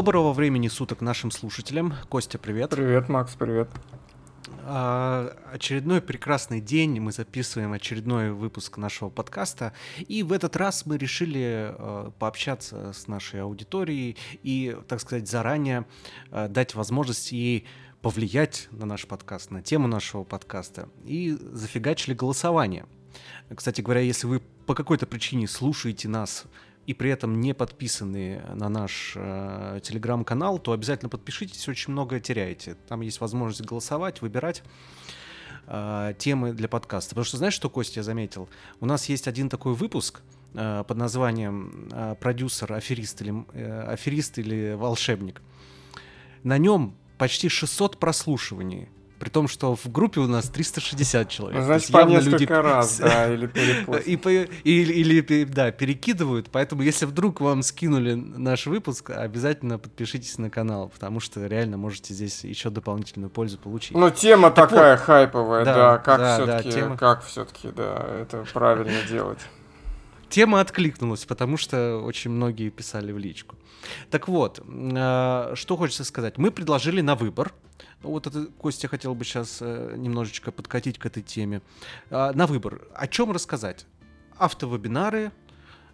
Доброго времени суток нашим слушателям. Костя, привет. Привет, Макс, привет. А, очередной прекрасный день. Мы записываем очередной выпуск нашего подкаста. И в этот раз мы решили а, пообщаться с нашей аудиторией и, так сказать, заранее а, дать возможность ей повлиять на наш подкаст, на тему нашего подкаста. И зафигачили голосование. Кстати говоря, если вы по какой-то причине слушаете нас и при этом не подписаны на наш э, телеграм-канал, то обязательно подпишитесь, очень многое теряете. Там есть возможность голосовать, выбирать э, темы для подкаста. Потому что знаешь, что, Костя, заметил? У нас есть один такой выпуск э, под названием э, «Продюсер, аферист или, э, аферист или волшебник». На нем почти 600 прослушиваний. При том, что в группе у нас 360 человек. Ну, значит, по несколько люди... раз, да, или. И, или, или, да, перекидывают. Поэтому, если вдруг вам скинули наш выпуск, обязательно подпишитесь на канал, потому что реально можете здесь еще дополнительную пользу получить. Ну, тема так такая вот, хайповая, да, да как да, все-таки, да, тема... как все-таки, да, это правильно делать. Тема откликнулась, потому что очень многие писали в личку. Так вот, э, что хочется сказать. Мы предложили на выбор вот это, Костя, хотел бы сейчас э, немножечко подкатить к этой теме. Э, на выбор. О чем рассказать? Автовебинары,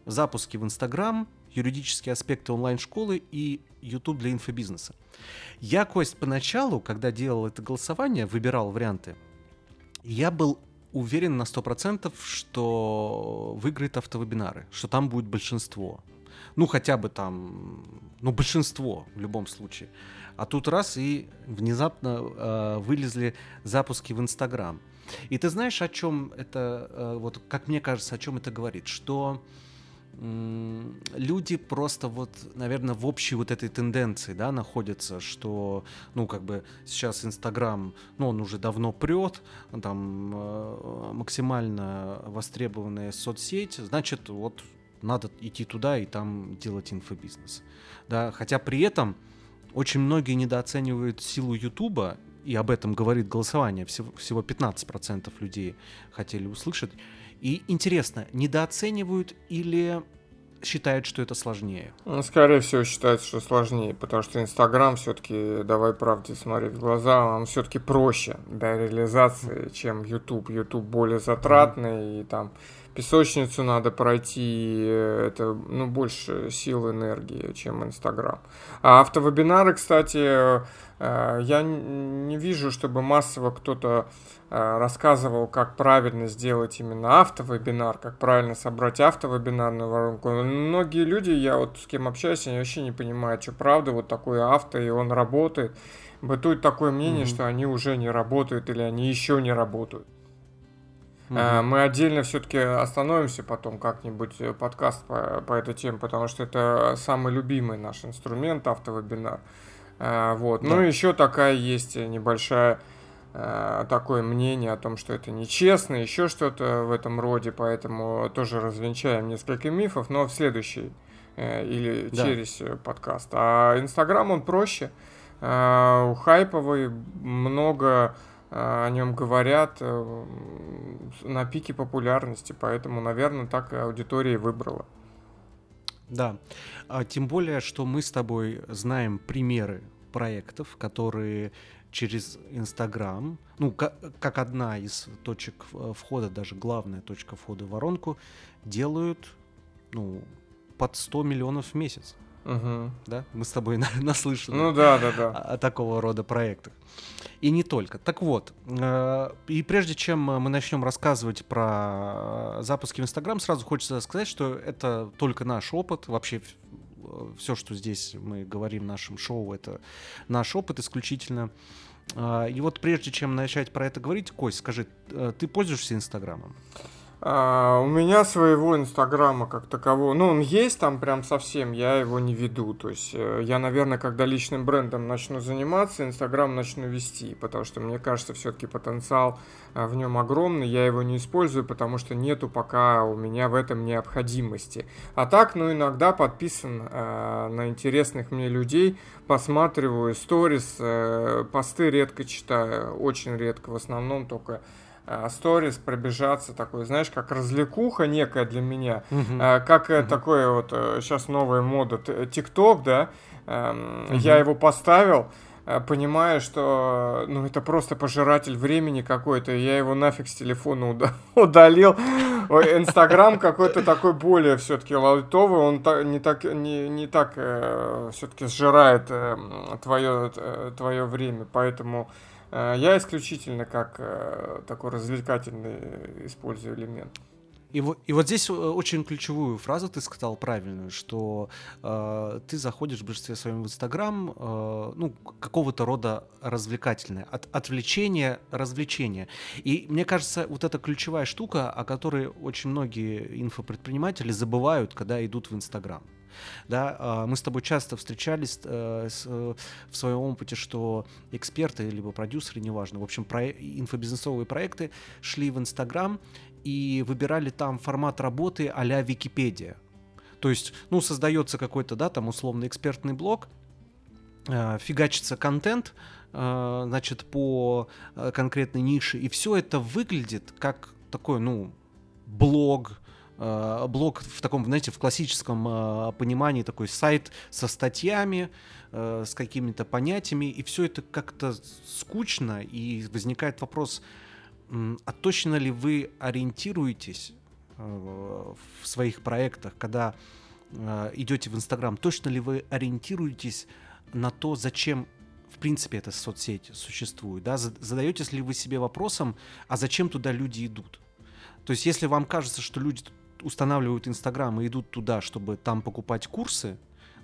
запуски в Инстаграм, юридические аспекты онлайн-школы и YouTube для инфобизнеса. Я, Кость, поначалу, когда делал это голосование, выбирал варианты, я был уверен на 100%, что выиграет автовебинары, что там будет большинство. Ну, хотя бы там, ну, большинство в любом случае. А тут раз и внезапно э, вылезли запуски в Инстаграм. И ты знаешь, о чем это, э, вот как мне кажется, о чем это говорит? Что люди просто вот, наверное, в общей вот этой тенденции, да, находятся, что, ну, как бы сейчас Инстаграм, ну, он уже давно прет, там э, максимально востребованная соцсеть, значит, вот надо идти туда и там делать инфобизнес. Да, хотя при этом очень многие недооценивают силу Ютуба, и об этом говорит голосование, всего, всего 15% людей хотели услышать. И интересно, недооценивают или считают, что это сложнее? Ну, скорее всего, считают, что сложнее, потому что Инстаграм все-таки, давай правде смотреть в глаза, он все-таки проще для реализации, чем Ютуб. Ютуб более затратный, mm-hmm. и там песочницу надо пройти, это ну, больше сил энергии, чем Инстаграм. А автовебинары, кстати, э, я не вижу, чтобы массово кто-то э, рассказывал, как правильно сделать именно автовебинар, как правильно собрать автовебинарную воронку. Многие люди, я вот с кем общаюсь, они вообще не понимают, что правда вот такое авто, и он работает. Бытует такое мнение, mm-hmm. что они уже не работают или они еще не работают. Mm-hmm. Мы отдельно все-таки остановимся потом как-нибудь э, подкаст по, по этой теме, потому что это самый любимый наш инструмент автовебинар. Э, вот. Ну, да. Ну еще такая есть небольшая такое мнение о том, что это нечестно, еще что-то в этом роде, поэтому тоже развенчаем несколько мифов, но в следующий или да. через подкаст. А Инстаграм он проще, хайповый, много о нем говорят э, на пике популярности, поэтому, наверное, так аудитория выбрала. Да, а тем более, что мы с тобой знаем примеры проектов, которые через Инстаграм, ну, как, одна из точек входа, даже главная точка входа в воронку, делают, ну, под 100 миллионов в месяц. Угу. Да? Мы с тобой наслышаны ну, да, да, да. О, о такого рода проектах. И не только. Так вот, э, и прежде чем мы начнем рассказывать про запуски в Инстаграм, сразу хочется сказать, что это только наш опыт. Вообще все, что здесь мы говорим в нашем шоу, это наш опыт исключительно. Э, и вот прежде чем начать про это говорить, Кость, скажи, э, ты пользуешься Инстаграмом? А, у меня своего инстаграма как такового, ну он есть там прям совсем, я его не веду. То есть э, я, наверное, когда личным брендом начну заниматься, инстаграм начну вести, потому что мне кажется, все-таки потенциал э, в нем огромный, я его не использую, потому что нету пока у меня в этом необходимости. А так, ну иногда подписан э, на интересных мне людей, посматриваю сторис, э, посты редко читаю, очень редко, в основном только сторис пробежаться такой, знаешь, как развлекуха некая для меня, uh-huh. как uh-huh. такое вот сейчас новая мода ТикТок, да, Эм, угу. Я его поставил, э, понимая, что ну это просто пожиратель времени какой-то, я его нафиг с телефона удалил. Инстаграм какой-то такой более все-таки лайтовый, он не так не, не так э, все-таки сжирает э, твое э, твое время, поэтому э, я исключительно как э, такой развлекательный использую элемент. И и вот здесь э, очень ключевую фразу ты сказал правильную, что э, ты заходишь в большинстве своем в Инстаграм, э, ну, какого-то рода развлекательное, от, отвлечение, развлечение. И мне кажется, вот эта ключевая штука, о которой очень многие инфопредприниматели забывают, когда идут в Инстаграм. Да, а, мы с тобой часто встречались э, э, в своем опыте, что эксперты либо продюсеры, неважно, в общем, про инфобизнесовые проекты шли в Инстаграм и выбирали там формат работы а-ля Википедия. То есть, ну, создается какой-то, да, там условно экспертный блог, э, фигачится контент, значит, по конкретной нише, и все это выглядит как такой, ну, блог, блог в таком, знаете, в классическом э, понимании такой сайт со статьями, э, с какими-то понятиями, и все это как-то скучно, и возникает вопрос, а точно ли вы ориентируетесь э, в своих проектах, когда э, идете в Инстаграм, точно ли вы ориентируетесь на то, зачем в принципе эта соцсеть существует, да? Задаетесь ли вы себе вопросом, а зачем туда люди идут? То есть, если вам кажется, что люди устанавливают Инстаграм и идут туда, чтобы там покупать курсы,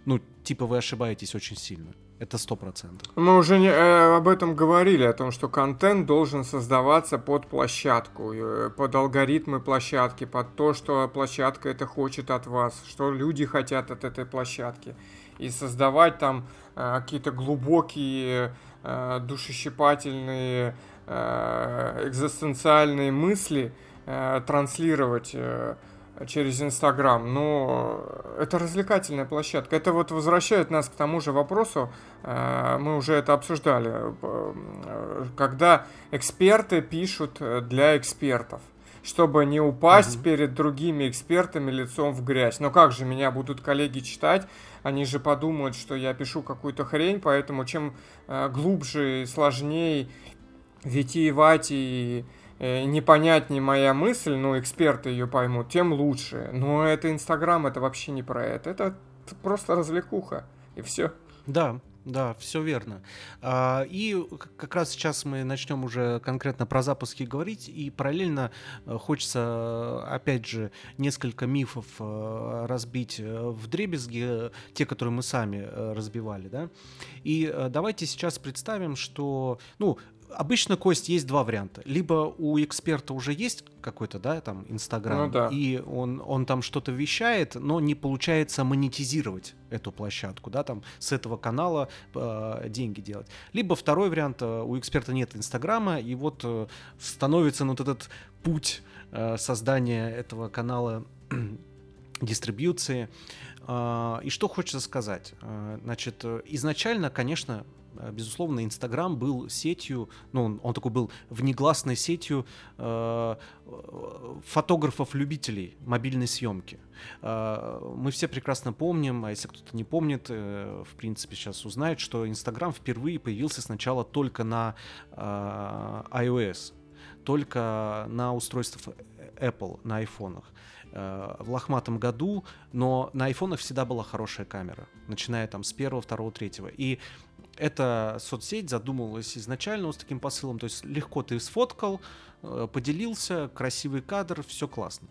ну, типа вы ошибаетесь очень сильно. Это сто процентов. Мы уже не, э, об этом говорили, о том, что контент должен создаваться под площадку, э, под алгоритмы площадки, под то, что площадка это хочет от вас, что люди хотят от этой площадки. И создавать там э, какие-то глубокие, э, душещипательные, э, экзистенциальные мысли, э, транслировать э, через Инстаграм, но это развлекательная площадка. Это вот возвращает нас к тому же вопросу, э, мы уже это обсуждали, э, когда эксперты пишут для экспертов чтобы не упасть mm-hmm. перед другими экспертами лицом в грязь. Но как же меня будут коллеги читать? Они же подумают, что я пишу какую-то хрень, поэтому чем э, глубже, сложнее, витиевать и Э, непонятнее моя мысль, но эксперты ее поймут, тем лучше. Но это Инстаграм, это вообще не про это. Это просто развлекуха, и все. Да, да, все верно. А, и как раз сейчас мы начнем уже конкретно про запуски говорить, и параллельно э, хочется, опять же, несколько мифов э, разбить в дребезги, те, которые мы сами разбивали, да. И давайте сейчас представим, что, ну, обычно, Кость, есть два варианта. Либо у эксперта уже есть какой-то, да, там, Инстаграм, ну, да. и он, он там что-то вещает, но не получается монетизировать эту площадку, да, там, с этого канала э, деньги делать. Либо второй вариант, э, у эксперта нет Инстаграма, и вот э, становится ну, вот этот путь э, создания этого канала дистрибьюции. Э, и что хочется сказать? Э, значит, изначально, конечно, безусловно, Инстаграм был сетью, ну, он, такой был внегласной сетью э, фотографов-любителей мобильной съемки. Э, мы все прекрасно помним, а если кто-то не помнит, э, в принципе, сейчас узнает, что Инстаграм впервые появился сначала только на э, iOS, только на устройствах Apple, на айфонах э, в лохматом году, но на айфонах всегда была хорошая камера, начиная там с первого, второго, третьего. И эта соцсеть задумывалась изначально с таким посылом, то есть легко ты сфоткал, э, поделился, красивый кадр, все классно.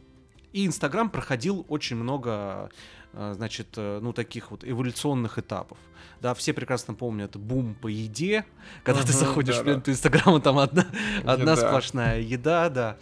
И Инстаграм проходил очень много, э, значит, э, ну, таких вот эволюционных этапов. Да, все прекрасно помнят бум по еде, когда uh-huh, ты заходишь да, в ленту Инстаграма, там одна, одна сплошная еда, да.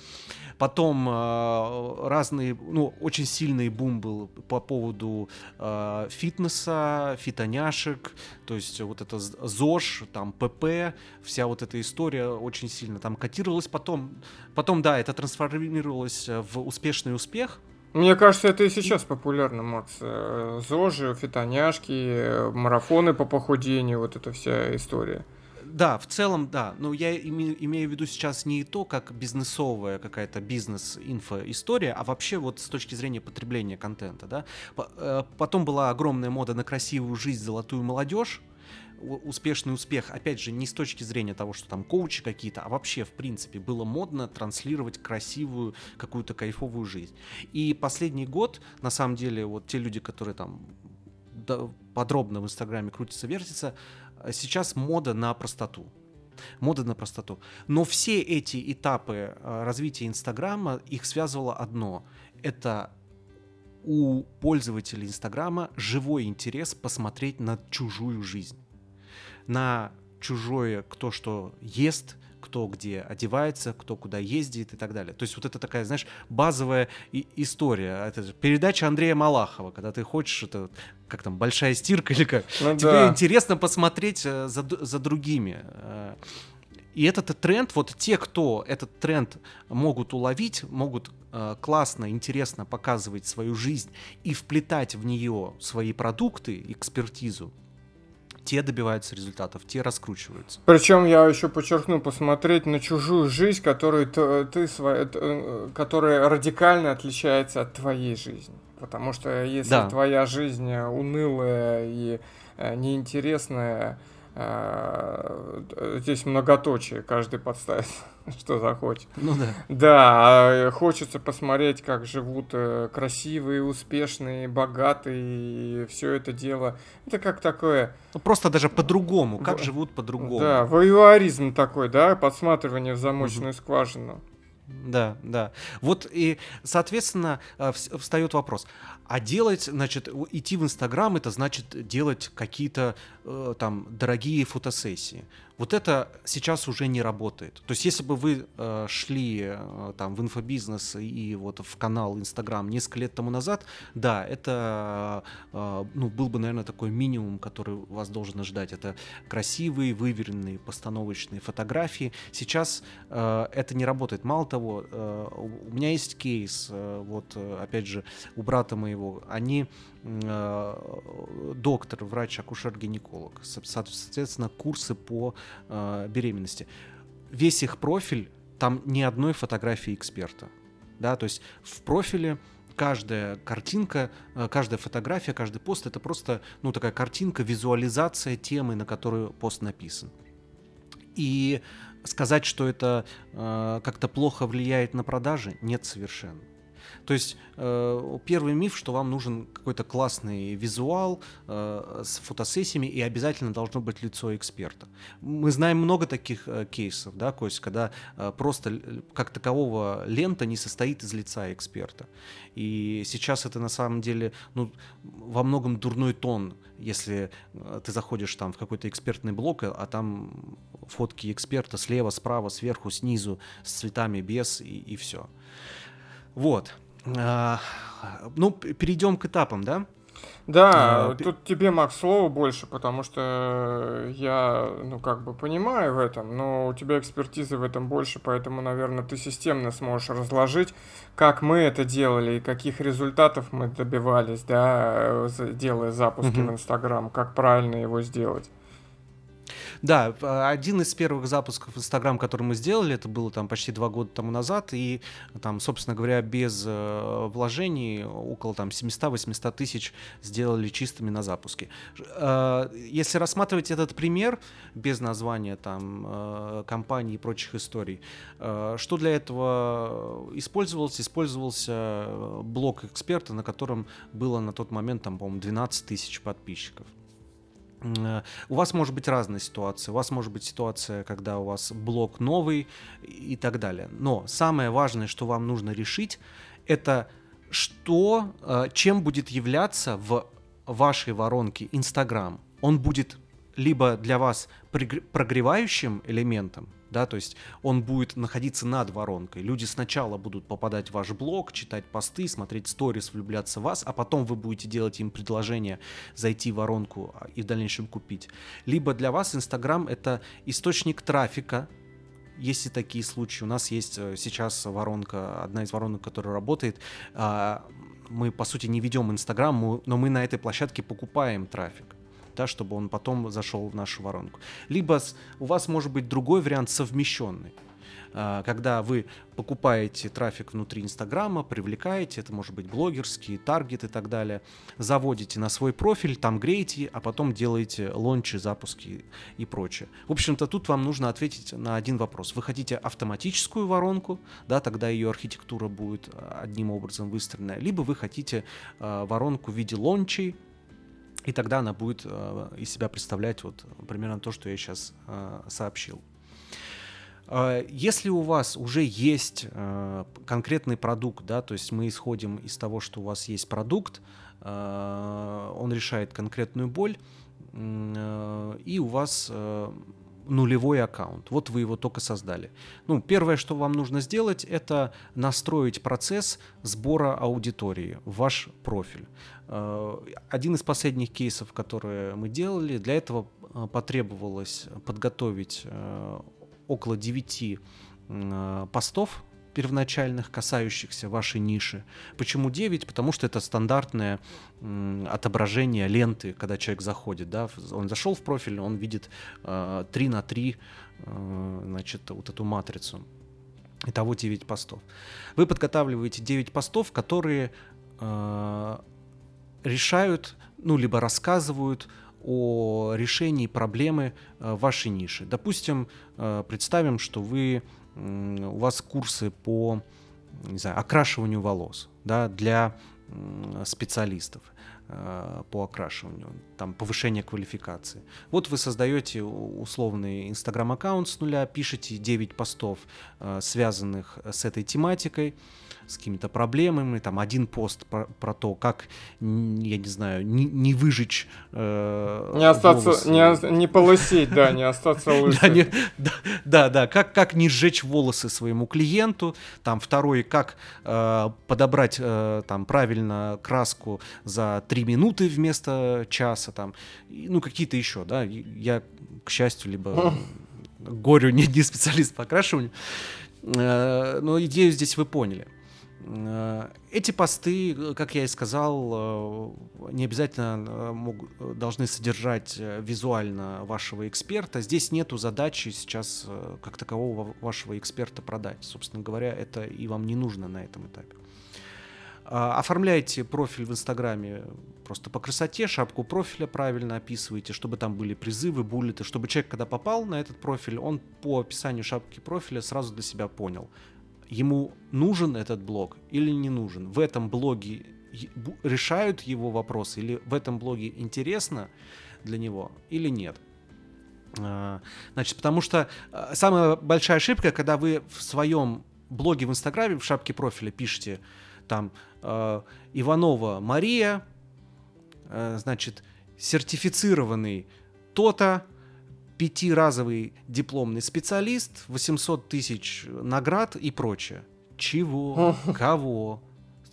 Потом э, разные, ну, очень сильный бум был по поводу э, фитнеса, фитоняшек, то есть вот это ЗОЖ, там ПП, вся вот эта история очень сильно там котировалась. Потом, потом да, это трансформировалось в успешный успех, мне кажется, это и сейчас популярно, Макс. Э, ЗОЖи, фитоняшки, марафоны по похудению, вот эта вся история. Да, в целом, да. Но я име, имею в виду сейчас не то, как бизнесовая какая-то бизнес-инфо-история, а вообще вот с точки зрения потребления контента, да. Э, потом была огромная мода на красивую жизнь, золотую молодежь, успешный успех, опять же, не с точки зрения того, что там коучи какие-то, а вообще, в принципе, было модно транслировать красивую, какую-то кайфовую жизнь. И последний год, на самом деле, вот те люди, которые там подробно в Инстаграме крутятся, вертятся, сейчас мода на простоту. Мода на простоту. Но все эти этапы э, развития Инстаграма, их связывало одно. Это у пользователей Инстаграма живой интерес посмотреть на чужую жизнь на чужое, кто что ест, кто где одевается, кто куда ездит и так далее. То есть вот это такая, знаешь, базовая история. Это передача Андрея Малахова, когда ты хочешь, это как там, большая стирка или как. Ну, Тебе да. интересно посмотреть э, за, за другими. Э. И этот тренд, вот те, кто этот тренд могут уловить, могут э, классно, интересно показывать свою жизнь и вплетать в нее свои продукты, экспертизу, те добиваются результатов, те раскручиваются. Причем я еще подчеркну, посмотреть на чужую жизнь, которую ты, ты э, которая радикально отличается от твоей жизни. Потому что если да. твоя жизнь унылая и э, неинтересная, э, здесь многоточие, каждый подставит что захочет. Ну да. Да, а хочется посмотреть, как живут э, красивые, успешные, богатые, и все это дело. Это как такое... Ну, просто даже по-другому, как живут по-другому. Да, воюаризм такой, да, подсматривание в замочную угу. скважину. Да, да. Вот и, соответственно, э, встает вопрос. А делать, значит, идти в Инстаграм, это значит делать какие-то э, там дорогие фотосессии. Вот это сейчас уже не работает. То есть, если бы вы э, шли э, там в инфобизнес и вот в канал Инстаграм несколько лет тому назад, да, это э, ну, был бы, наверное, такой минимум, который вас должен ждать. Это красивые, выверенные, постановочные фотографии. Сейчас э, это не работает. Мало того, э, у меня есть кейс, э, вот, э, опять же, у брата моего, они доктор, врач, акушер-гинеколог, соответственно, курсы по э, беременности. Весь их профиль, там ни одной фотографии эксперта. Да, то есть в профиле каждая картинка, э, каждая фотография, каждый пост это просто ну, такая картинка, визуализация темы, на которую пост написан. И сказать, что это э, как-то плохо влияет на продажи, нет совершенно. То есть э, первый миф, что вам нужен какой-то классный визуал э, с фотосессиями и обязательно должно быть лицо эксперта. Мы знаем много таких э, кейсов, да, то есть когда просто как такового лента не состоит из лица эксперта. И сейчас это на самом деле ну, во многом дурной тон, если ты заходишь там в какой-то экспертный блок, а там фотки эксперта слева, справа, сверху, снизу, с цветами, без и, и все. Вот. А, ну, перейдем к этапам, да? Да, а, тут тебе, Макс, слово больше, потому что я, ну, как бы понимаю в этом, но у тебя экспертизы в этом больше, поэтому, наверное, ты системно сможешь разложить, как мы это делали и каких результатов мы добивались, да, делая запуски угу. в Инстаграм, как правильно его сделать. Да, один из первых запусков Инстаграм, который мы сделали, это было там почти два года тому назад, и там, собственно говоря, без э, вложений около там 700-800 тысяч сделали чистыми на запуске. Э, если рассматривать этот пример без названия там э, компании и прочих историй, э, что для этого использовалось? Использовался блог эксперта, на котором было на тот момент там, по-моему, 12 тысяч подписчиков. Э, у вас может быть разная ситуация. У вас может быть ситуация, когда у вас блок новый и так далее. Но самое важное, что вам нужно решить, это что, э, чем будет являться в вашей воронке Инстаграм. Он будет либо для вас прогревающим элементом, да, то есть он будет находиться над воронкой. Люди сначала будут попадать в ваш блог, читать посты, смотреть сторис, влюбляться в вас, а потом вы будете делать им предложение зайти в воронку а, и в дальнейшем купить. Либо для вас Инстаграм это источник трафика, есть и такие случаи. У нас есть э, сейчас воронка, одна из воронок, которая работает. А, мы, по сути, не ведем Инстаграм, но мы на этой площадке покупаем трафик. Да, чтобы он потом зашел в нашу воронку. Либо у вас может быть другой вариант совмещенный. А, когда вы покупаете трафик внутри Инстаграма, привлекаете, это может быть блогерский, таргет и так далее, заводите на свой профиль, там греете, а потом делаете лончи, запуски и прочее. В общем-то, тут вам нужно ответить на один вопрос. Вы хотите автоматическую воронку, да, тогда ее архитектура будет а, одним образом выстроена, либо вы хотите э, воронку в виде лончей, и тогда она будет э, из себя представлять вот примерно то, что я сейчас э, сообщил. А, если у вас уже есть конкретный продукт, да, то есть мы исходим из того, что у вас есть продукт, он решает конкретную боль, и у вас нулевой аккаунт. Вот вы его только создали. Ну, первое, что вам нужно сделать, это настроить процесс сбора аудитории ваш профиль. Один из последних кейсов, которые мы делали, для этого потребовалось подготовить около 9 э, постов первоначальных, касающихся вашей ниши. Почему 9? Потому что это стандартное отображение ленты, когда человек заходит. Да? Он зашел в профиль, он видит э, 3 на 3 э, значит, вот эту матрицу. Итого 9 постов. Вы подготавливаете 9 постов, которые э, решают, ну, либо рассказывают о решении проблемы э, вашей ниши. Допустим, представим, что вы, у вас курсы по не знаю, окрашиванию волос да, для специалистов э, по окрашиванию, там повышение квалификации. Вот вы создаете условный инстаграм-аккаунт с нуля, пишете 9 постов, связанных с этой тематикой, с какими-то проблемами, там один пост про, про то, как, я не знаю, не, не выжечь э, Не остаться, волосы. не, не полосеть, да, не остаться лысым. Да, да, как, как не сжечь волосы своему клиенту, там второй, как э, подобрать э, там правильно краску за три минуты вместо часа, там, ну какие-то еще, да, я, к счастью, либо горю не, не специалист по окрашиванию, э, но идею здесь вы поняли. Э, эти посты, э, как я и сказал, э, не обязательно могут, должны содержать визуально вашего эксперта. Здесь нету задачи сейчас как такового вашего эксперта продать. Собственно говоря, это и вам не нужно на этом этапе. А, оформляйте профиль в Инстаграме просто по красоте, шапку профиля правильно описывайте, чтобы там были призывы, буллеты, чтобы человек, когда попал на этот профиль, он по описанию шапки профиля сразу для себя понял, ему нужен этот блог или не нужен. В этом блоге решают его вопросы или в этом блоге интересно для него или нет. А, значит, потому что а, самая большая ошибка, когда вы в своем блоге в Инстаграме, в шапке профиля пишете там а, Иванова Мария, значит, сертифицированный то-то, пятиразовый дипломный специалист, 800 тысяч наград и прочее. Чего? Кого?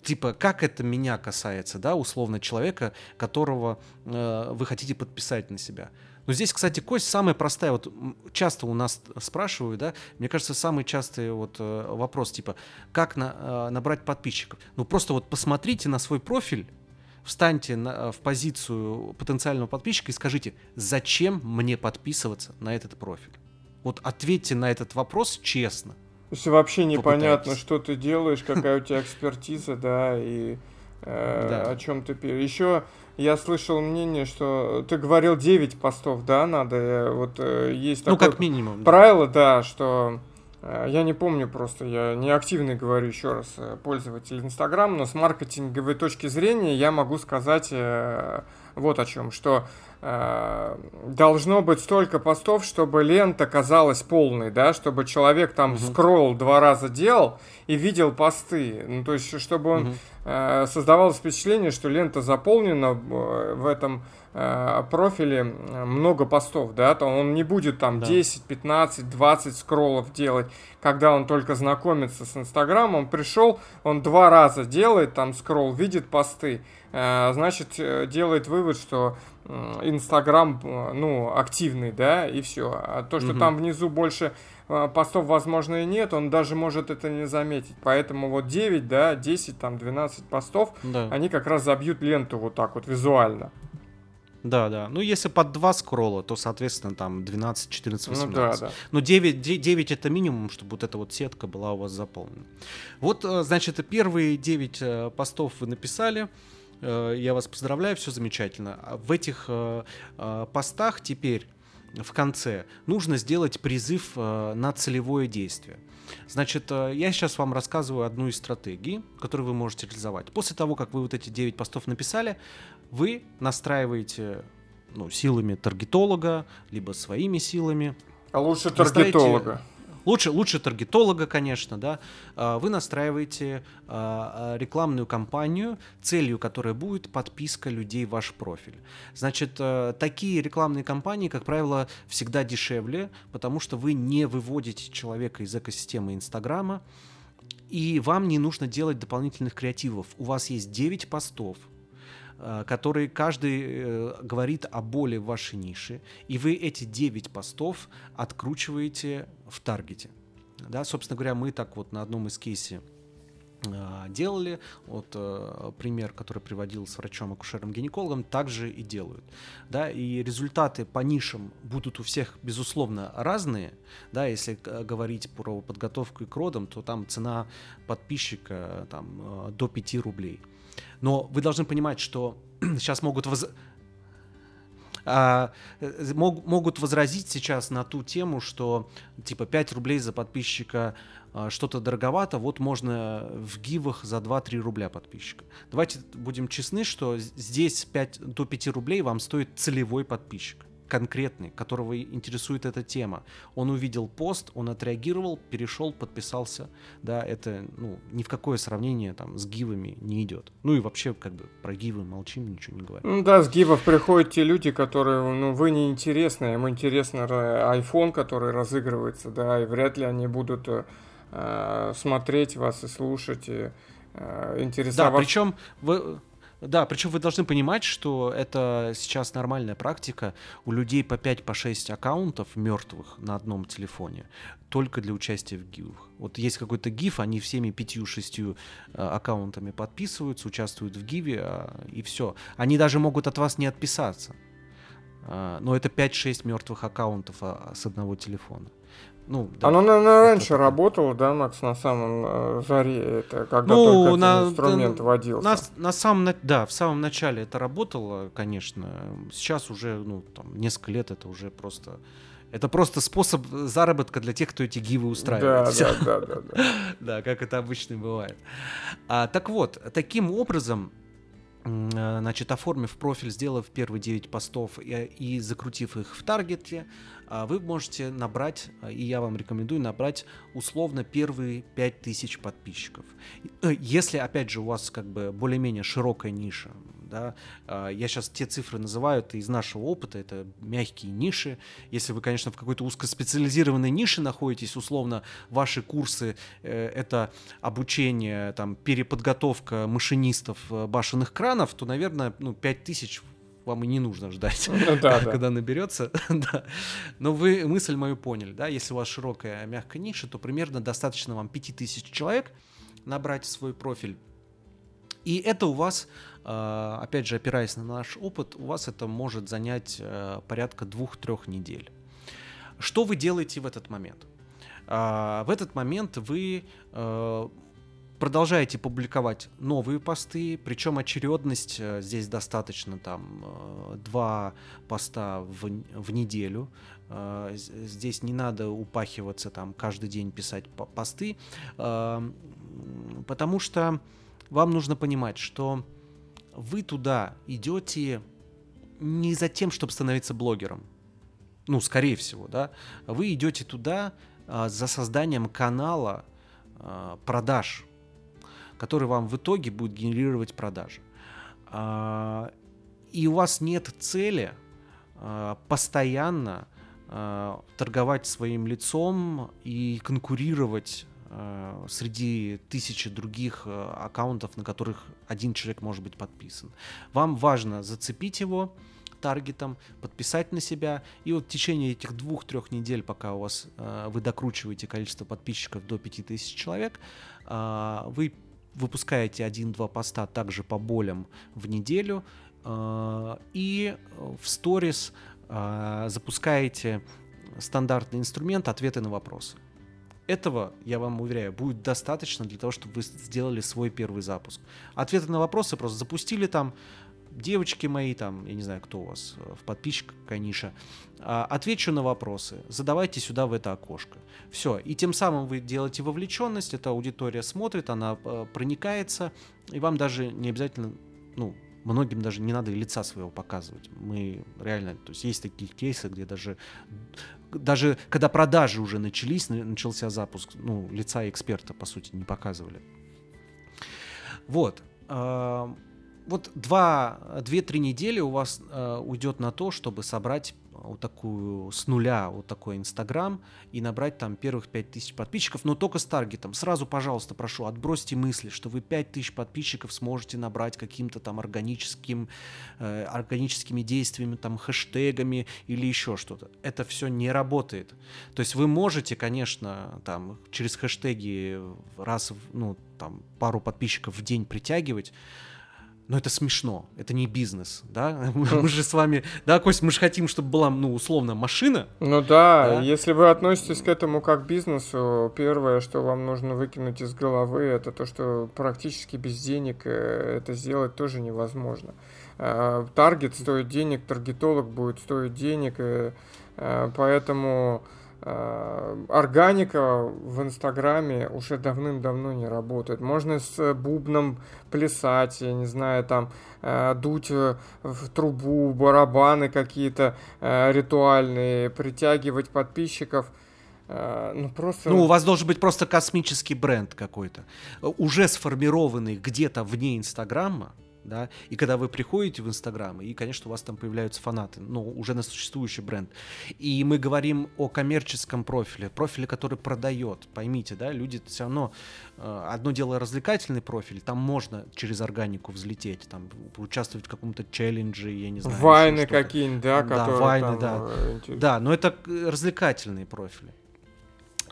Типа, как это меня касается, да, условно, человека, которого э, вы хотите подписать на себя. Но здесь, кстати, кость самая простая. Вот часто у нас спрашивают, да, мне кажется, самый частый вот э, вопрос, типа, как на, э, набрать подписчиков? Ну, просто вот посмотрите на свой профиль, встаньте на, в позицию потенциального подписчика и скажите, зачем мне подписываться на этот профиль? Вот ответьте на этот вопрос честно. Есть вообще непонятно, что ты делаешь, какая у тебя экспертиза, да, и э, да. о чем ты пишешь. Еще я слышал мнение, что ты говорил 9 постов, да, надо. Э, вот э, есть ну, как минимум. Правило, да, да что Э, я не помню просто, я не активный, говорю еще раз, э, пользователь Инстаграм, но с маркетинговой точки зрения я могу сказать э, вот о чем, что э, должно быть столько постов, чтобы лента казалась полной, да, чтобы человек там угу. скролл два раза делал и видел посты, ну то есть чтобы он угу. э, создавалось впечатление, что лента заполнена в этом Э, профиле много постов, да, то он не будет там да. 10, 15, 20 скроллов делать, когда он только знакомится с Инстаграмом, он пришел, он два раза делает там скролл, видит посты, э, значит, э, делает вывод, что Инстаграм, ну, активный, да, и все. А то, что угу. там внизу больше постов, возможно, и нет, он даже может это не заметить. Поэтому вот 9, да, 10, там, 12 постов, да. они как раз забьют ленту вот так вот визуально. Да, да. Ну, если под 2 скролла, то, соответственно, там 12, 14, 18. Ну да, да. Но 9, 9 это минимум, чтобы вот эта вот сетка была у вас заполнена. Вот, э, значит, первые 9 э, постов вы написали. Э, я вас поздравляю, все замечательно. А В этих постах теперь в конце нужно сделать призыв на целевое действие. Значит, я сейчас вам рассказываю одну из стратегий, которую вы можете реализовать. После того, как вы вот эти 9 постов написали, вы настраиваете ну, силами таргетолога, либо своими силами. А лучше таргетолога. Лучше, лучше таргетолога, конечно, да. А, вы настраиваете а, а, рекламную кампанию, целью которой будет подписка людей в ваш профиль. Значит, такие рекламные кампании, как правило, всегда дешевле, потому что вы не выводите человека из экосистемы Инстаграма, и вам не нужно делать дополнительных креативов. У вас есть 9 постов, Э, который каждый э, говорит о боли в вашей нише, и вы эти 9 постов откручиваете в таргете. Да, собственно говоря, мы так вот на одном из кейсов э, делали. Вот пример, который приводил с врачом-акушером-гинекологом, также и делают. Да, и результаты по нишам будут у всех, безусловно, разные. Да, если говорить про подготовку к родам, то там цена подписчика там, до 5 рублей. Но вы должны понимать, что сейчас могут воз... а, мог, могут возразить сейчас на ту тему, что типа 5 рублей за подписчика а, что-то дороговато, вот можно в гивах за 2-3 рубля подписчика. Давайте будем честны, что здесь 5, до 5 рублей вам стоит целевой подписчик конкретный, которого интересует эта тема. Он увидел пост, он отреагировал, перешел, подписался. Да, это ну, ни в какое сравнение там с гивами не идет. Ну и вообще, как бы, про гивы молчим, ничего не говорим. Ну да, с гивов приходят те люди, которые, ну, вы не интересны, им интересно iPhone, который разыгрывается, да, и вряд ли они будут э, смотреть вас и слушать, и э, интересоваться. Да, причем вы да, причем вы должны понимать, что это сейчас нормальная практика. У людей по 5-6 по аккаунтов мертвых на одном телефоне только для участия в гифах. Вот есть какой-то гиф, они всеми пятью-шестью э, аккаунтами подписываются, участвуют в гиве, э, и все. Они даже могут от вас не отписаться. Э, но это 5-6 мертвых аккаунтов а, с одного телефона. Ну, да, Оно, наверное, раньше это... работало, да, Макс, на самом э, заре, это когда ну, только на, этот инструмент на, вводился. На, на самом, да, в самом начале это работало, конечно. Сейчас уже, ну, там, несколько лет это уже просто... Это просто способ заработка для тех, кто эти гивы устраивает. Да, да, да, да, да. Да, как это обычно бывает. А, так вот, таким образом, значит, оформив профиль, сделав первые 9 постов и, и закрутив их в таргете, а, вы можете набрать, и я вам рекомендую набрать условно первые 5000 подписчиков. Э, если, опять же, у вас как бы более-менее широкая ниша, да, а, я сейчас те цифры называю, это из нашего опыта, это мягкие ниши. Если вы, конечно, в какой-то узкоспециализированной нише находитесь, условно, ваши курсы э, это обучение, там, переподготовка машинистов э, башенных кранов, то, наверное, ну, 5000 вам и не нужно ждать, ну, да, когда да. наберется. да. Но вы мысль мою поняли, да? Если у вас широкая мягкая ниша, то примерно достаточно вам 5000 человек набрать в свой профиль. И это у вас, опять же, опираясь на наш опыт, у вас это может занять э, порядка двух-трех недель. Что вы делаете в этот момент? А, в этот момент вы э, продолжаете публиковать новые посты, причем очередность э, здесь достаточно там два поста в, в неделю. Здесь не надо упахиваться там каждый день писать посты, потому что вам нужно понимать, что вы туда идете не за тем, чтобы становиться блогером. Ну, скорее всего, да. Вы идете туда за созданием канала продаж который вам в итоге будет генерировать продажи. А, и у вас нет цели а, постоянно а, торговать своим лицом и конкурировать среди тысячи других аккаунтов, на которых один человек может быть подписан. Вам важно зацепить его таргетом, подписать на себя, и вот в течение этих двух-трех недель, пока у вас вы докручиваете количество подписчиков до 5000 человек, вы выпускаете один-два поста также по болям в неделю, э, и в сторис э, запускаете стандартный инструмент ответы на вопросы. Этого, я вам уверяю, будет достаточно для того, чтобы вы сделали свой первый запуск. Ответы на вопросы просто запустили там, девочки мои, там, я не знаю, кто у вас в подписчиках, Каниша, а, отвечу на вопросы, задавайте сюда в это окошко. Все, и тем самым вы делаете вовлеченность, эта аудитория смотрит, она э, проникается, и вам даже не обязательно, ну, многим даже не надо лица своего показывать. Мы реально, то есть есть такие кейсы, где даже даже когда продажи уже начались, начался запуск, ну, лица эксперта, по сути, не показывали. Вот. А, вот два, две-три недели у вас э, уйдет на то, чтобы собрать вот такую с нуля вот такой Инстаграм и набрать там первых 5000 подписчиков, но только с таргетом. Сразу, пожалуйста, прошу, отбросьте мысли, что вы 5000 подписчиков сможете набрать каким-то там органическим, э, органическими действиями, там хэштегами или еще что-то. Это все не работает. То есть вы можете, конечно, там через хэштеги раз, ну, там пару подписчиков в день притягивать, но это смешно, это не бизнес, да? Мы же с вами, да, Кость, мы же хотим, чтобы была, ну, условно, машина. Ну да, да, если вы относитесь к этому как к бизнесу, первое, что вам нужно выкинуть из головы, это то, что практически без денег э, это сделать тоже невозможно. Э, таргет стоит денег, таргетолог будет стоить денег, э, поэтому Э, органика в Инстаграме уже давным-давно не работает. Можно с бубном плясать, я не знаю, там э, дуть в трубу, барабаны какие-то э, ритуальные, притягивать подписчиков. Ну, просто... ну, у вас должен быть просто космический бренд какой-то, уже сформированный где-то вне Инстаграма, да, и когда вы приходите в Инстаграм, и, конечно, у вас там появляются фанаты, ну, уже на существующий бренд, и мы говорим о коммерческом профиле, профиле, который продает, поймите, да, люди все равно, э, одно дело развлекательный профиль, там можно через органику взлететь, там, участвовать в каком-то челлендже, я не знаю. Вайны какие-нибудь, да, да, которые вайны, там... да, э, да, но это развлекательные профили.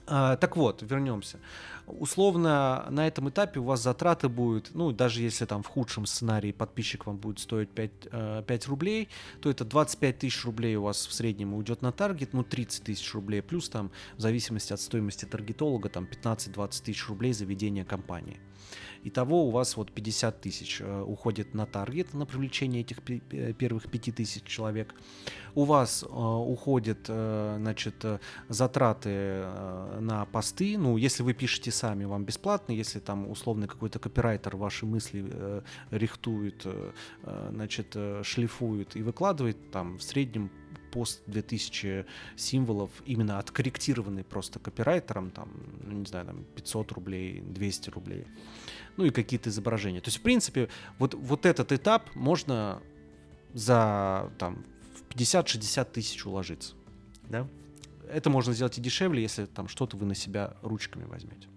А, так вот, вернемся условно на этом этапе у вас затраты будут, ну, даже если там в худшем сценарии подписчик вам будет стоить 5, 5 э, рублей, то это 25 тысяч рублей у вас в среднем уйдет на таргет, ну, 30 тысяч рублей, плюс там в зависимости от стоимости таргетолога, там 15-20 тысяч рублей за ведение кампании. Итого у вас вот 50 тысяч э, уходит на таргет, на привлечение этих э, первых 5 тысяч человек. У вас э, уходят, значит, затраты на посты. Ну, если вы пишете сами, вам бесплатно. Если там условный какой-то копирайтер ваши мысли рихтует, значит, шлифует и выкладывает, там в среднем пост 2000 символов, именно откорректированный просто копирайтером, там, ну, не знаю, там 500 рублей, 200 рублей ну и какие-то изображения. То есть, в принципе, вот, вот этот этап можно за там, 50-60 тысяч уложиться. Да? Это можно сделать и дешевле, если там что-то вы на себя ручками возьмете.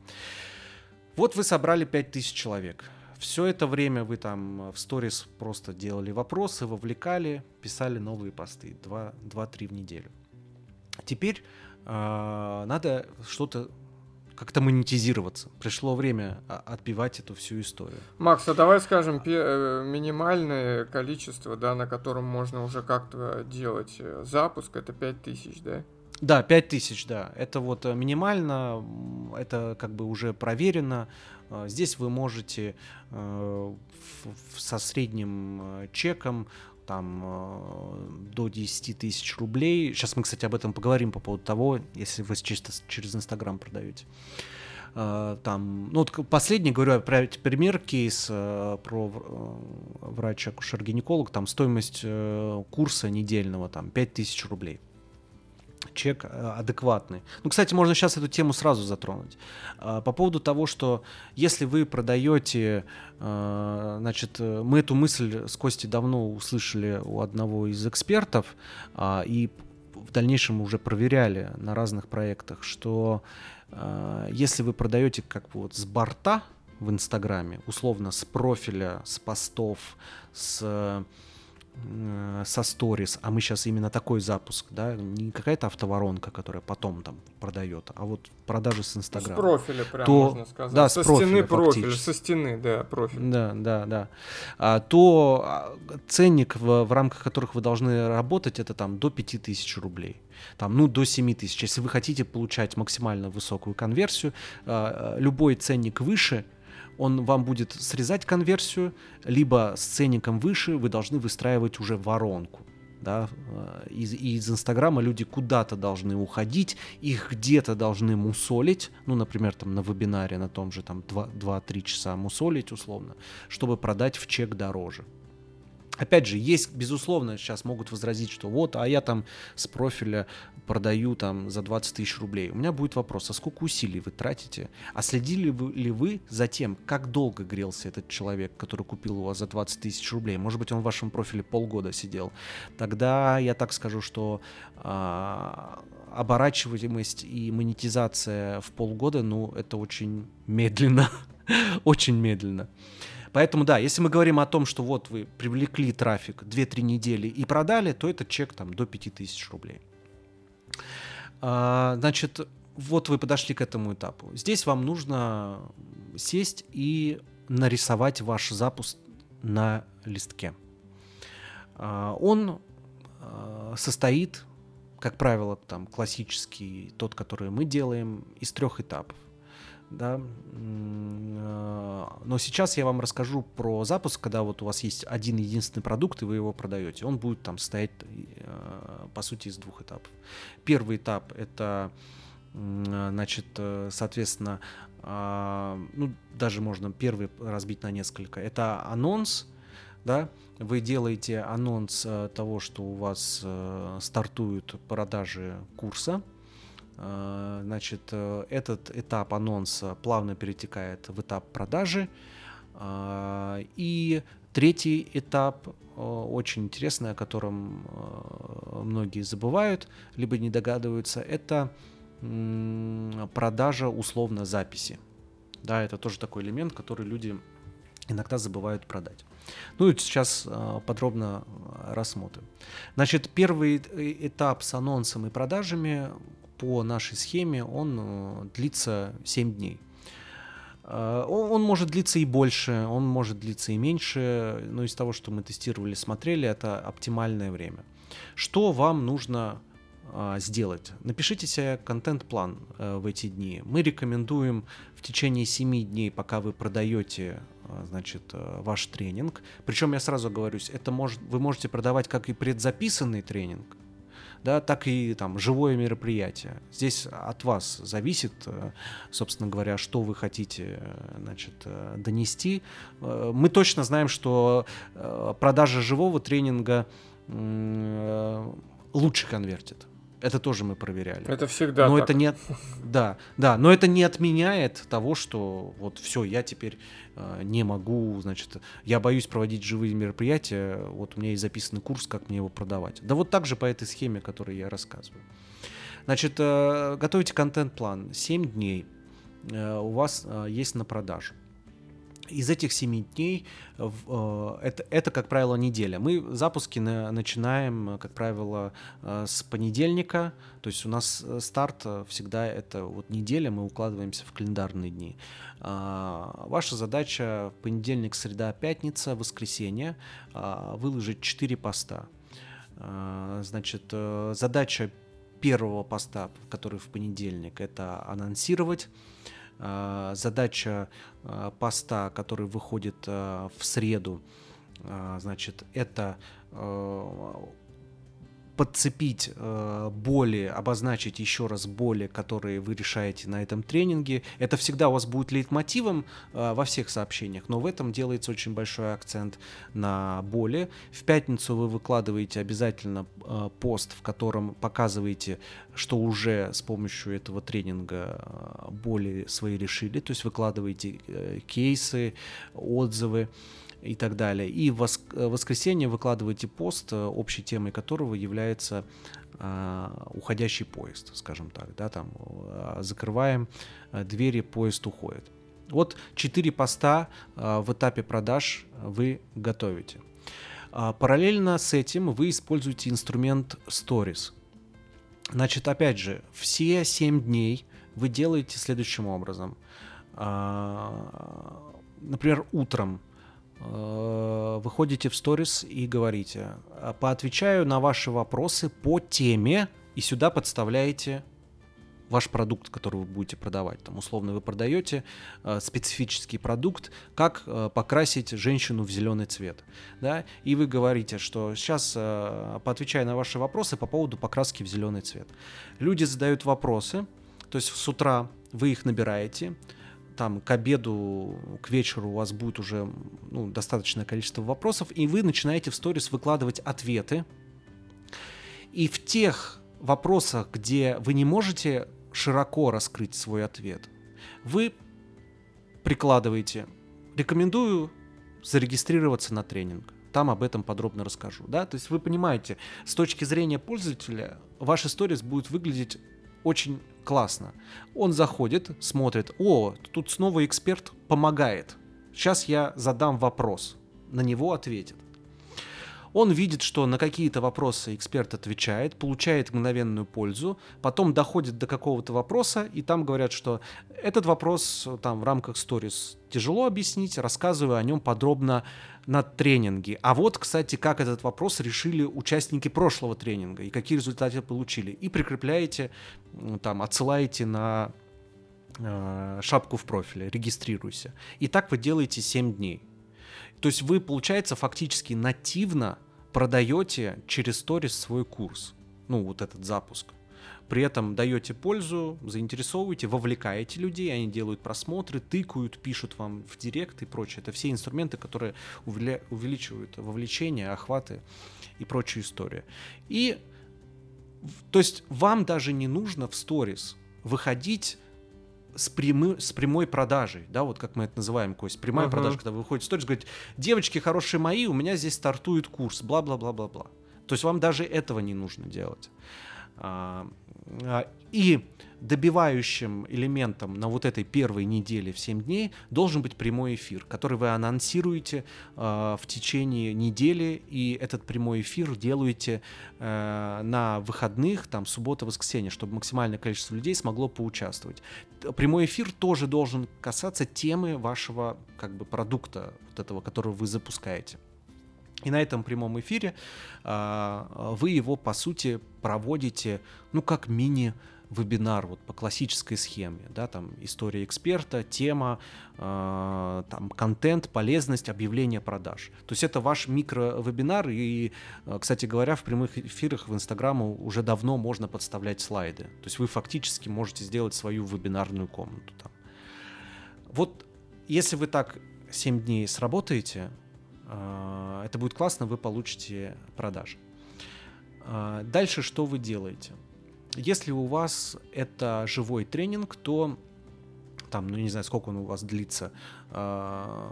Вот вы собрали 5000 человек. Все это время вы там в сторис просто делали вопросы, вовлекали, писали новые посты. 2-3 в неделю. Теперь э, надо что-то как-то монетизироваться. Пришло время а, отбивать эту всю историю. Макс, а давай скажем э, минимальное количество, да, на котором можно уже как-то делать э, запуск, это 5000, да? Да, 5000, да. Это вот э, минимально, это как бы уже проверено. Здесь вы можете со средним чеком там э, до 10 тысяч рублей. Сейчас мы, кстати, об этом поговорим по поводу того, если вы чисто через Инстаграм продаете. Э, там, ну, вот последний, говорю, про пример, кейс э, про врач-акушер-гинеколог, там стоимость курса недельного, там, 5 тысяч рублей чек э, адекватный. Ну, кстати, можно сейчас эту тему сразу затронуть. А, по поводу того, что если вы продаете, э, значит, мы эту мысль с Костей давно услышали у одного из экспертов, а, и в дальнейшем уже проверяли на разных проектах, что э, если вы продаете как бы вот с борта в Инстаграме, условно с профиля, с постов, с э, со сторис, а мы сейчас именно такой запуск, да, не какая-то автоворонка, которая потом там продает, а вот продажи с Инстаграма. С профиля прям то, можно сказать. Да, со с профиля, стены профиль, со стены, да, профиль. Да, да, да. А, то а, ценник, в, в рамках которых вы должны работать, это там до 5000 рублей. Там, ну, до 7 тысяч. Если вы хотите получать максимально высокую конверсию, а, любой ценник выше, он вам будет срезать конверсию, либо с ценником выше вы должны выстраивать уже воронку. Да, э, из, из Инстаграма люди куда-то должны уходить, их где-то должны мусолить, ну, например, там на вебинаре на том же там 2-3 часа мусолить условно, чтобы продать в чек дороже. Опять же, есть, безусловно, сейчас могут возразить, что вот, а я там с профиля продаю там за 20 тысяч рублей. У меня будет вопрос, а сколько усилий вы тратите? А следили ли вы за тем, как долго грелся этот человек, который купил у вас за 20 тысяч рублей? Может быть, он в вашем профиле полгода сидел. Тогда я так скажу, что а, оборачиваемость и монетизация в полгода, ну, это очень медленно. очень медленно. Поэтому да, если мы говорим о том, что вот вы привлекли трафик 2-3 недели и продали, то это чек там до 5000 рублей. А, значит, вот вы подошли к этому этапу. Здесь вам нужно сесть и нарисовать ваш запуск на листке. А, он а, состоит, как правило, там классический, тот, который мы делаем, из трех этапов да. Но сейчас я вам расскажу про запуск, когда вот у вас есть один единственный продукт, и вы его продаете. Он будет там стоять, э, по сути, из двух этапов. Первый этап — это, значит, э, соответственно, а, ну, даже можно первый разбить на несколько. Это анонс, да, вы делаете анонс э, того, что у вас стартуют продажи курса, Э, значит, э, этот этап анонса плавно перетекает в этап продажи. Э, и третий этап, очень интересный, о котором многие забывают, либо не догадываются, это продажа условно записи. Да, это тоже такой элемент, который люди иногда забывают продать. Ну и сейчас подробно рассмотрим. Значит, первый этап с анонсом и продажами по нашей схеме он э, длится 7 дней. Э, он, может длиться и больше, он может длиться и меньше, но из того, что мы тестировали, смотрели, это оптимальное время. Что вам нужно а, сделать? Напишите себе контент-план а, в эти дни. Мы рекомендуем в течение 7 дней, пока вы продаете значит, ваш тренинг. Причем я сразу говорю, это может, вы можете продавать как и предзаписанный тренинг, да, так и там живое мероприятие. Здесь от вас зависит, э, собственно говоря, что вы хотите э, значит, э, донести. Мы точно знаем, что продажа живого тренинга лучше конвертит. Это тоже мы проверяли. Это всегда. Но так. это не, да, да, но это не отменяет того, что вот все, я теперь э, не могу, значит, я боюсь проводить живые мероприятия. Вот у меня есть записанный курс, как мне его продавать. Да вот так же по этой схеме, которую я рассказываю. Значит, э, готовите контент-план. 7 дней э, у вас э, есть на продажу. Из этих семи дней э, это, это, как правило, неделя. Мы запуски на, начинаем, как правило, э, с понедельника. То есть у нас э, старт всегда это вот неделя, мы укладываемся в календарные дни. А, ваша задача в понедельник, среда, пятница, воскресенье а, выложить 4 поста. А, значит, задача первого поста, который в понедельник, это анонсировать задача а, поста, который выходит а, в среду, значит, это подцепить э, боли, обозначить еще раз боли, которые вы решаете на этом тренинге. Это всегда у вас будет лейтмотивом э, во всех сообщениях, но в этом делается очень большой акцент на боли. В пятницу вы выкладываете обязательно э, пост, в котором показываете, что уже с помощью этого тренинга э, боли свои решили, то есть выкладываете э, кейсы, отзывы и так далее. И в э, воскресенье выкладываете пост, э, общей темой которого является э, уходящий поезд, скажем так, да, там закрываем двери, поезд уходит. Вот четыре поста в этапе продаж вы готовите. А, параллельно с этим вы используете инструмент Stories. Значит, опять же, все 7 дней вы делаете следующим образом. А, например, утром выходите в сторис и говорите, поотвечаю на ваши вопросы по теме, и сюда подставляете ваш продукт, который вы будете продавать. Там, условно, вы продаете э, специфический продукт, как э, покрасить женщину в зеленый цвет. Да? И вы говорите, что сейчас э, поотвечаю на ваши вопросы по поводу покраски в зеленый цвет. Люди задают вопросы, то есть с утра вы их набираете, там к обеду, к вечеру у вас будет уже ну, достаточное количество вопросов, и вы начинаете в сторис выкладывать ответы. И в тех вопросах, где вы не можете широко раскрыть свой ответ, вы прикладываете «рекомендую зарегистрироваться на тренинг». Там об этом подробно расскажу. Да? То есть вы понимаете, с точки зрения пользователя, ваша сторис будет выглядеть очень классно. Он заходит, смотрит, о, тут снова эксперт помогает. Сейчас я задам вопрос, на него ответит. Он видит, что на какие-то вопросы эксперт отвечает, получает мгновенную пользу, потом доходит до какого-то вопроса, и там говорят, что этот вопрос там в рамках сторис тяжело объяснить, рассказываю о нем подробно на тренинге. А вот, кстати, как этот вопрос решили участники прошлого тренинга и какие результаты получили. И прикрепляете, там, отсылаете на э, шапку в профиле, регистрируйся. И так вы делаете 7 дней. То есть вы, получается, фактически нативно продаете через сторис свой курс. Ну, вот этот запуск. При этом даете пользу, заинтересовываете, вовлекаете людей, они делают просмотры, тыкают, пишут вам в директ и прочее. Это все инструменты, которые увеличивают вовлечение, охваты и прочую историю. И, то есть, вам даже не нужно в сторис выходить с, прямы, с прямой продажей, да, вот как мы это называем, Кость, прямая uh-huh. продажа, когда вы выходите в сторис, говорите, девочки хорошие мои, у меня здесь стартует курс, бла-бла-бла-бла-бла. То есть вам даже этого не нужно делать. А, а, и добивающим элементом на вот этой первой неделе в 7 дней должен быть прямой эфир, который вы анонсируете э, в течение недели, и этот прямой эфир делаете э, на выходных, там, суббота, воскресенье, чтобы максимальное количество людей смогло поучаствовать. Прямой эфир тоже должен касаться темы вашего как бы продукта, вот этого, который вы запускаете. И на этом прямом эфире э, вы его, по сути, проводите, ну, как мини вебинар вот по классической схеме, да, там история эксперта, тема, э, там контент, полезность, объявление продаж. То есть это ваш микро-вебинар, и, кстати говоря, в прямых эфирах в Инстаграму уже давно можно подставлять слайды. То есть вы фактически можете сделать свою вебинарную комнату там. Вот если вы так 7 дней сработаете, э, это будет классно, вы получите продажи. Э, дальше что вы делаете? Если у вас это живой тренинг, то там, ну не знаю, сколько он у вас длится. А,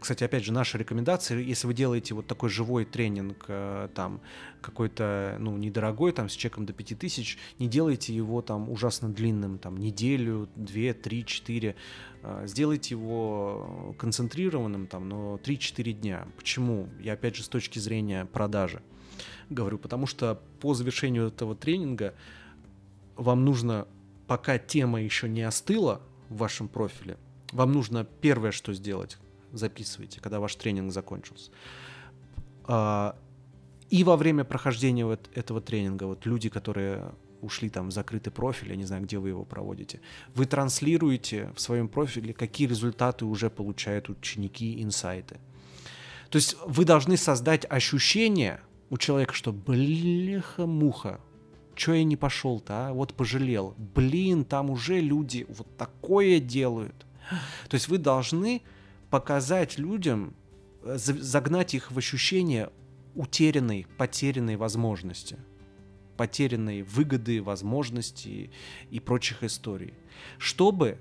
кстати, опять же, наша рекомендация, если вы делаете вот такой живой тренинг, э, там, какой-то, ну, недорогой, там, с чеком до 5000, не делайте его там ужасно длинным, там, неделю, две, три, четыре. А, сделайте его концентрированным, там, но 3-4 дня. Почему? Я, опять же, с точки зрения продажи говорю, потому что по завершению этого тренинга вам нужно, пока тема еще не остыла в вашем профиле, вам нужно первое, что сделать, записывайте, когда ваш тренинг закончился. А, и во время прохождения вот этого тренинга, вот люди, которые ушли там в закрытый профиль, я не знаю, где вы его проводите, вы транслируете в своем профиле, какие результаты уже получают ученики, инсайты. То есть вы должны создать ощущение, у человека, что бляха-муха, Чё я не пошел-то, а? Вот пожалел. Блин, там уже люди вот такое делают. То есть вы должны показать людям, э, загнать их в ощущение утерянной, потерянной возможности. Потерянной выгоды, возможности и прочих историй. Чтобы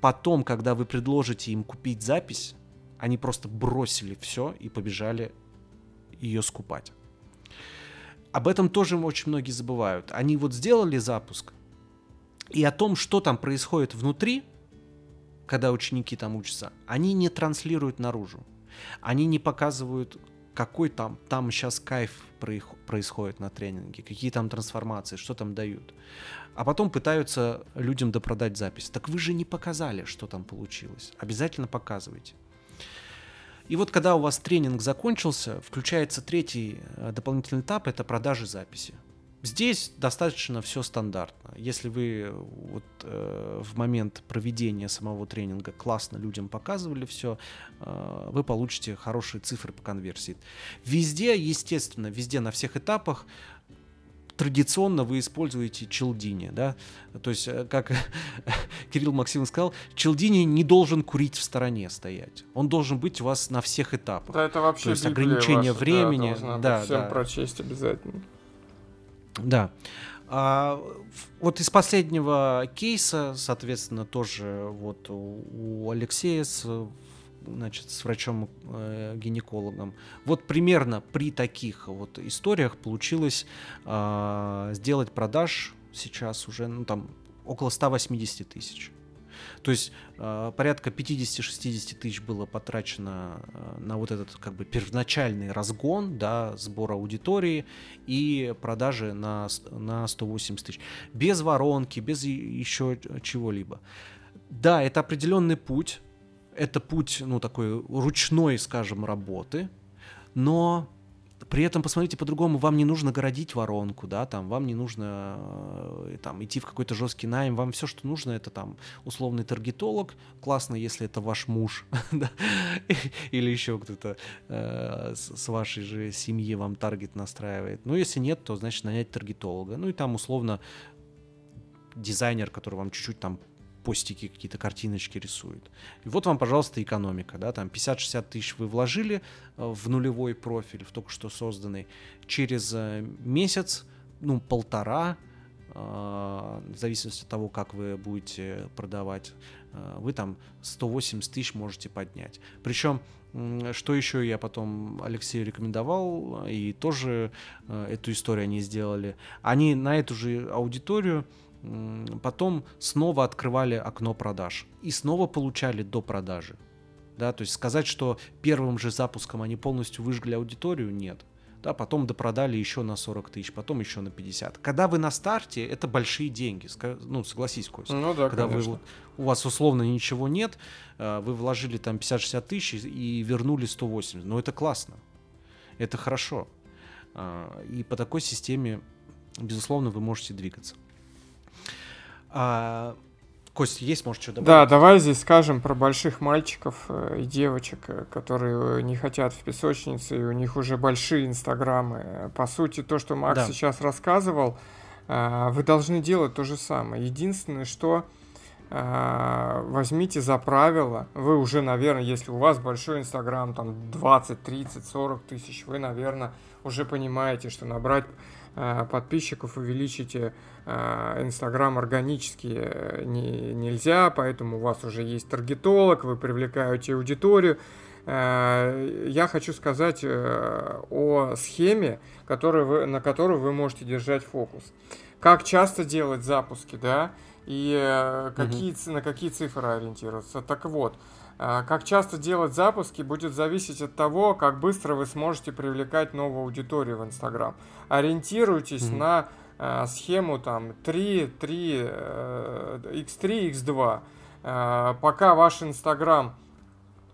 потом, когда вы предложите им купить запись, они просто бросили все и побежали ее скупать. Об этом тоже очень многие забывают. Они вот сделали запуск, и о том, что там происходит внутри, когда ученики там учатся, они не транслируют наружу. Они не показывают, какой там, там сейчас кайф происходит на тренинге, какие там трансформации, что там дают. А потом пытаются людям допродать запись. Так вы же не показали, что там получилось. Обязательно показывайте. И вот когда у вас тренинг закончился, включается третий э, дополнительный этап, это продажи записи. Здесь достаточно все стандартно. Если вы вот, э, в момент проведения самого тренинга классно людям показывали все, э, вы получите хорошие цифры по конверсии. Везде, естественно, везде на всех этапах традиционно вы используете челдини, да, то есть, э, как Кирилл Максим сказал, челдини не должен курить в стороне стоять, он должен быть у вас на всех этапах. Да, это вообще то есть ограничение ваша, времени, да, да, всем да. прочесть обязательно. Да. А, вот из последнего кейса, соответственно, тоже вот у, у Алексея с, значит, с врачом-гинекологом. Э, вот примерно при таких вот историях получилось э, сделать продаж сейчас уже ну, там около 180 тысяч. То есть э, порядка 50-60 тысяч было потрачено э, на вот этот как бы первоначальный разгон, да, сбор аудитории и продажи на, на 180 тысяч. Без воронки, без еще чего-либо. Да, это определенный путь, это путь, ну, такой ручной, скажем, работы, но при этом, посмотрите по-другому, вам не нужно городить воронку, да, там, вам не нужно э, там, идти в какой-то жесткий найм, вам все, что нужно, это там условный таргетолог, классно, если это ваш муж, или еще кто-то э, с вашей же семьи вам таргет настраивает. Ну, если нет, то, значит, нанять таргетолога. Ну, и там, условно, дизайнер, который вам чуть-чуть там постики, какие-то картиночки рисует. И вот вам, пожалуйста, экономика, да, там 50-60 тысяч вы вложили э, в нулевой профиль, в только что созданный. Через э, месяц, ну, полтора, э, в зависимости от того, как вы будете продавать, вы там 180 тысяч можете поднять. Причем, что еще я потом Алексею рекомендовал, и тоже эту историю они сделали. Они на эту же аудиторию потом снова открывали окно продаж и снова получали до продажи. Да, то есть сказать, что первым же запуском они полностью выжгли аудиторию, нет. Да, потом допродали еще на 40 тысяч, потом еще на 50. Когда вы на старте, это большие деньги. Ну, согласись, Костя. Ну да, Когда конечно. вы, вот, у вас условно ничего нет, э, вы вложили там 50-60 тысяч и вернули 180. Ну, это классно. Это хорошо. А, и по такой системе, безусловно, вы можете двигаться. А, Кость, есть, может, что добавить? Да, давай здесь скажем про больших мальчиков э, и девочек, э, которые не хотят в песочнице, и у них уже большие инстаграмы. По сути, то, что Макс да. сейчас рассказывал, э, вы должны делать то же самое. Единственное, что возьмите за правило, вы уже, наверное, если у вас большой инстаграм, там 20, 30, 40 тысяч, вы, наверное, уже понимаете, что набрать Э, подписчиков увеличите э, Инстаграм органически э, не, нельзя, поэтому у вас уже есть таргетолог, вы привлекаете аудиторию. Я хочу сказать о схеме, которую вы, на которую вы можете держать фокус. Как часто делать запуски, да, и какие, угу. на какие цифры ориентироваться. Так вот, как часто делать запуски будет зависеть от того, как быстро вы сможете привлекать новую аудиторию в Инстаграм. Ориентируйтесь mm-hmm. на э, схему там 3, 3, э, x3, x2. Э, пока ваш Инстаграм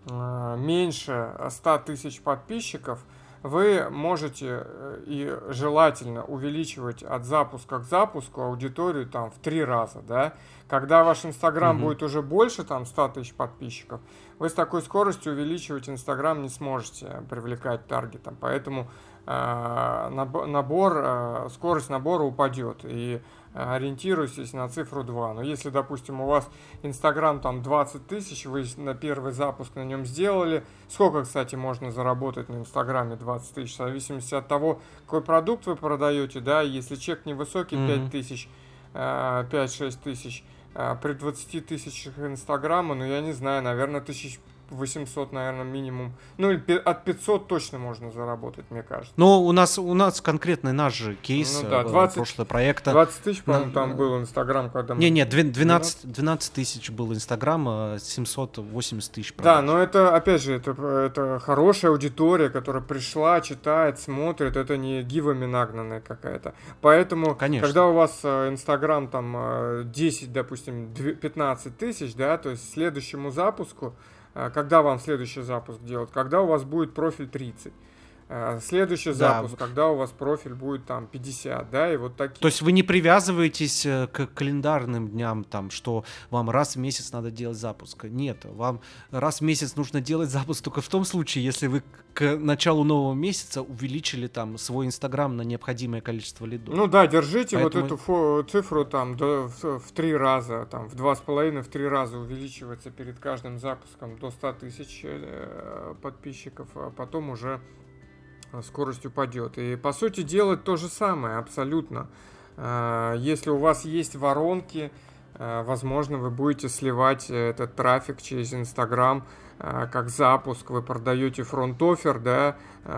э, меньше 100 тысяч подписчиков, вы можете э, и желательно увеличивать от запуска к запуску аудиторию там в три раза, да. Когда ваш Инстаграм угу. будет уже больше там 100 тысяч подписчиков, вы с такой скоростью увеличивать Инстаграм не сможете привлекать таргетом, поэтому э, набор, э, скорость набора упадет и ориентируйтесь на цифру 2. Но если, допустим, у вас Инстаграм там 20 тысяч, вы на первый запуск на нем сделали, сколько, кстати, можно заработать на Инстаграме 20 тысяч, в зависимости от того, какой продукт вы продаете, да, если чек невысокий, mm-hmm. 5 тысяч, 5-6 э, тысяч, э, при 20 тысячах Инстаграма, ну, я не знаю, наверное, тысяч 800, наверное, минимум. Ну, от 500 точно можно заработать, мне кажется. Но у нас, у нас конкретный наш же кейс ну, да, 20, прошлого проекта. 20 тысяч, по-моему, там был Инстаграм, когда мы... Не-не, 12, 12 тысяч был Инстаграм, 780 тысяч продаж. Да, но это, опять же, это, это хорошая аудитория, которая пришла, читает, смотрит, это не гивами нагнанная какая-то. Поэтому, Конечно. когда у вас э, Инстаграм там 10, э, допустим, 15 тысяч, да, то есть следующему запуску когда вам следующий запуск делать, когда у вас будет профиль 30. А, следующий да. запуск, когда у вас профиль будет там 50, да, и вот такие. То есть вы не привязываетесь э, к календарным дням, там, что вам раз в месяц надо делать запуск. Нет, вам раз в месяц нужно делать запуск только в том случае, если вы к началу нового месяца увеличили там свой Инстаграм на необходимое количество лидов. Ну да, держите Поэтому... вот эту цифру там до, в, в три раза, там в два с половиной, в три раза увеличивается перед каждым запуском до 100 тысяч э, подписчиков, а потом уже Э, скорость упадет. И по сути делать то же самое абсолютно. Э, если у вас есть воронки, э, возможно, вы будете сливать этот трафик через Инстаграм как запуск, вы продаете фронт-офер, да,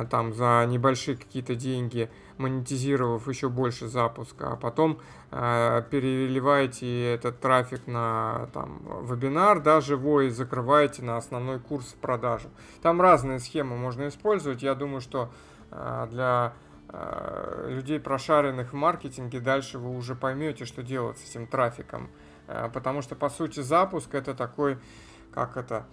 там за небольшие какие-то деньги, монетизировав еще больше запуска, а потом э, переливаете этот трафик на там, вебинар, да, живой, и закрываете на основной курс в продажу. Там разные схемы можно использовать. Я думаю, что э, для э, людей, прошаренных в маркетинге, дальше вы уже поймете, что делать с этим трафиком. Э, потому что, по сути, запуск это такой, как это,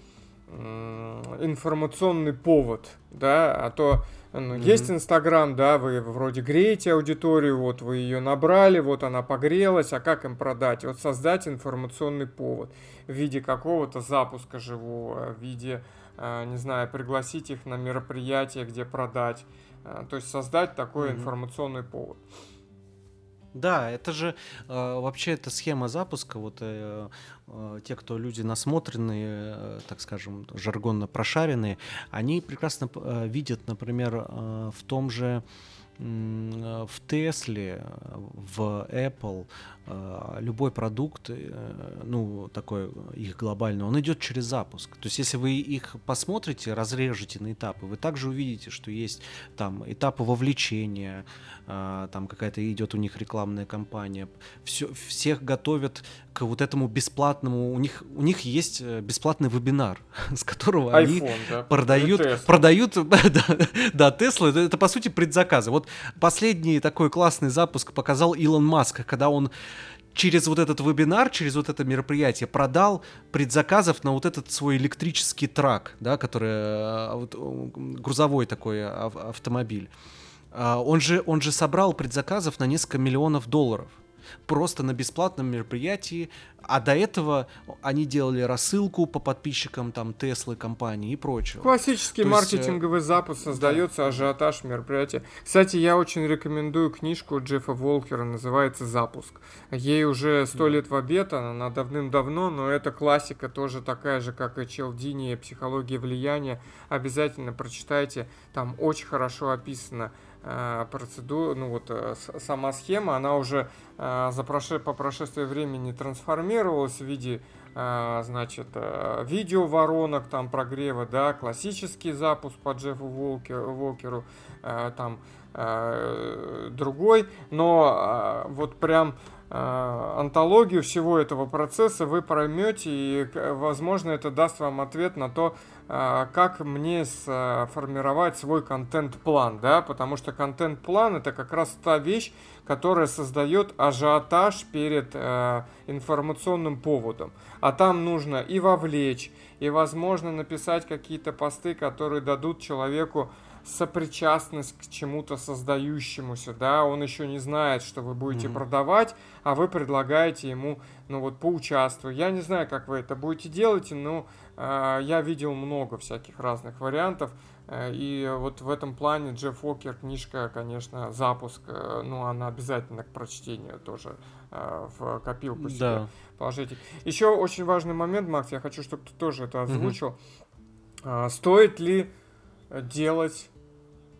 информационный повод, да, а то ну, mm-hmm. есть Инстаграм, да, вы вроде греете аудиторию, вот вы ее набрали, вот она погрелась, а как им продать? Вот создать информационный повод в виде какого-то запуска живого, в виде, э, не знаю, пригласить их на мероприятие, где продать, э, то есть создать такой mm-hmm. информационный повод. Да, это же э, вообще эта схема запуска, вот э, э, те, кто люди насмотренные, э, так скажем, жаргонно прошаренные, они прекрасно э, видят, например, э, в том же в Тесле, в Apple, э, любой продукт, э, ну, такой их глобальный, он идет через запуск. То есть, если вы их посмотрите, разрежете на этапы, вы также увидите, что есть там этапы вовлечения, э, там какая-то идет у них рекламная кампания. Все, всех готовят к вот этому бесплатному, у них, у них есть бесплатный вебинар, с которого iPhone, они да? продают, продают, да, это, это по сути предзаказы. Вот последний такой классный запуск показал Илон Маск, когда он через вот этот вебинар, через вот это мероприятие продал предзаказов на вот этот свой электрический трак, да, который э, вот, грузовой такой автомобиль. А, он же, он же собрал предзаказов на несколько миллионов долларов просто на бесплатном мероприятии, а до этого они делали рассылку по подписчикам там Теслы компании и прочего. Классический То маркетинговый есть, запуск создается да. ажиотаж мероприятия. Кстати, я очень рекомендую книжку Джеффа Волкера, называется «Запуск». Ей уже сто лет в обед, она давным-давно, но это классика тоже такая же, как и Челдини, «Психология влияния». Обязательно прочитайте, там очень хорошо описано Э, процедура, ну вот э, сама схема, она уже э, за проше, по прошествии времени трансформировалась в виде значит, видео воронок, там прогрева, да, классический запуск по Джеффу Волкеру, Волкеру там другой, но вот прям антологию всего этого процесса вы поймете, и, возможно, это даст вам ответ на то, а, как мне сформировать свой контент-план, да, потому что контент-план это как раз та вещь, которая создает ажиотаж перед э, информационным поводом. А там нужно и вовлечь, и, возможно, написать какие-то посты, которые дадут человеку сопричастность к чему-то создающемуся, да, он еще не знает, что вы будете mm-hmm. продавать, а вы предлагаете ему, ну вот, поучаствовать. Я не знаю, как вы это будете делать, но э, я видел много всяких разных вариантов, э, и вот в этом плане Джефф Уокер книжка, конечно, запуск, э, ну, она обязательно к прочтению тоже э, в копилку себе да. положите. Еще очень важный момент, Макс, я хочу, чтобы ты тоже это озвучил. Mm-hmm. Стоит ли делать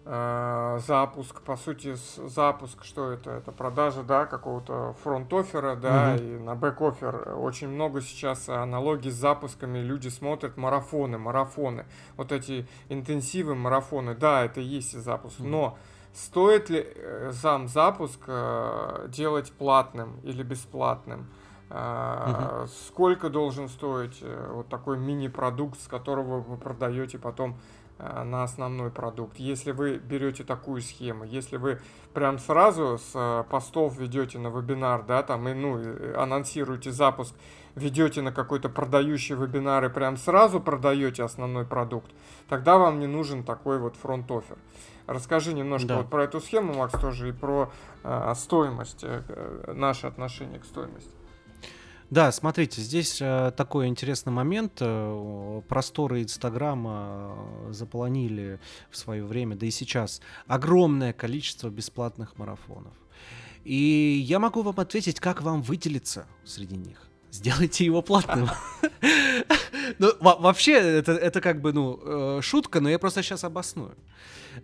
запуск, по сути, запуск, что это? Это продажа, да, какого-то front-offer а, да, угу. и на back-offer. Очень много сейчас аналогий с запусками, люди смотрят марафоны, марафоны, вот эти интенсивы, марафоны, да, это и есть запуск, угу. но стоит ли э, сам запуск э, делать платным или бесплатным? Угу. Сколько должен стоить э, вот такой мини-продукт, с которого вы продаете потом э, на основной продукт. Если вы берете такую схему, если вы прям сразу с э, постов ведете на вебинар, да, там, и, ну, анонсируете запуск, ведете на какой-то продающий вебинар и прям сразу продаете основной продукт, тогда вам не нужен такой вот фронт-офер. Расскажи немножко да. вот про эту схему, Макс, тоже и про э, стоимость, э, наше отношение к стоимости. Да, смотрите, здесь э, такой интересный момент. Э, просторы Инстаграма э, заполонили в свое время, да и сейчас, огромное количество бесплатных марафонов. И я могу вам ответить, как вам выделиться среди них. Сделайте его платным. Ну, вообще, это, это как бы, ну, шутка, но я просто сейчас обосную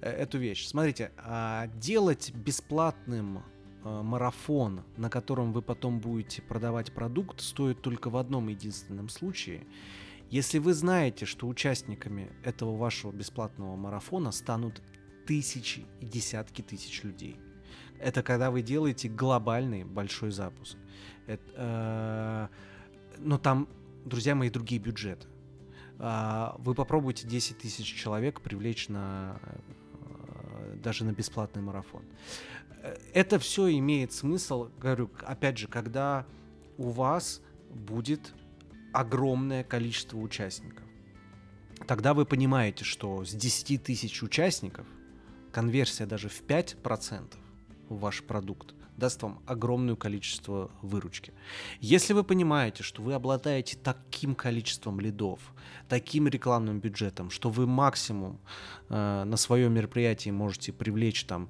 эту вещь. Смотрите, а делать бесплатным марафон, на котором вы потом будете продавать продукт, стоит только в одном единственном случае. Если вы знаете, что участниками этого вашего бесплатного марафона станут тысячи и десятки тысяч людей. Это когда вы делаете глобальный большой запуск. Это, э, но там, друзья мои, другие бюджеты. Э, вы попробуйте 10 тысяч человек привлечь на э, даже на бесплатный марафон это все имеет смысл, говорю, опять же, когда у вас будет огромное количество участников. Тогда вы понимаете, что с 10 тысяч участников конверсия даже в 5% в ваш продукт даст вам огромное количество выручки. Если вы понимаете, что вы обладаете таким количеством лидов, таким рекламным бюджетом, что вы максимум э, на свое мероприятие можете привлечь там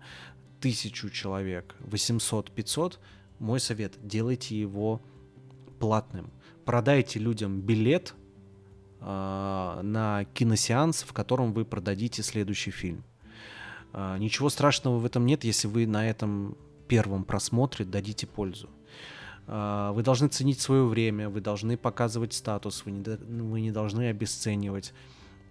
тысячу человек, 800-500, мой совет, делайте его платным. Продайте людям билет э, на киносеанс, в котором вы продадите следующий фильм. Э, ничего страшного в этом нет, если вы на этом первом просмотре дадите пользу. Э, вы должны ценить свое время, вы должны показывать статус, вы не, вы не должны обесценивать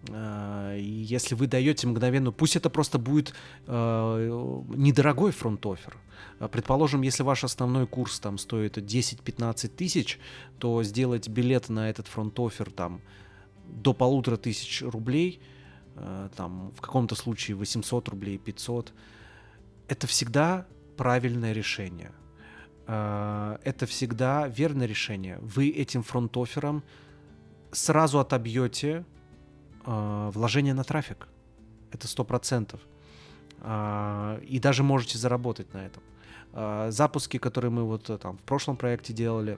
Э, если вы даете мгновенно, пусть это просто будет э, недорогой фронт-офер. Э, предположим, если ваш основной курс там стоит 10-15 тысяч, то сделать билет на этот фронт-офер там до полутора тысяч рублей, э, там в каком-то случае 800 рублей, 500, это всегда правильное решение. Э, это всегда верное решение. Вы этим фронт-офером сразу отобьете э, вложение на трафик. Это сто процентов. Э, и даже можете заработать на этом. Э, запуски, которые мы вот э, там в прошлом проекте делали,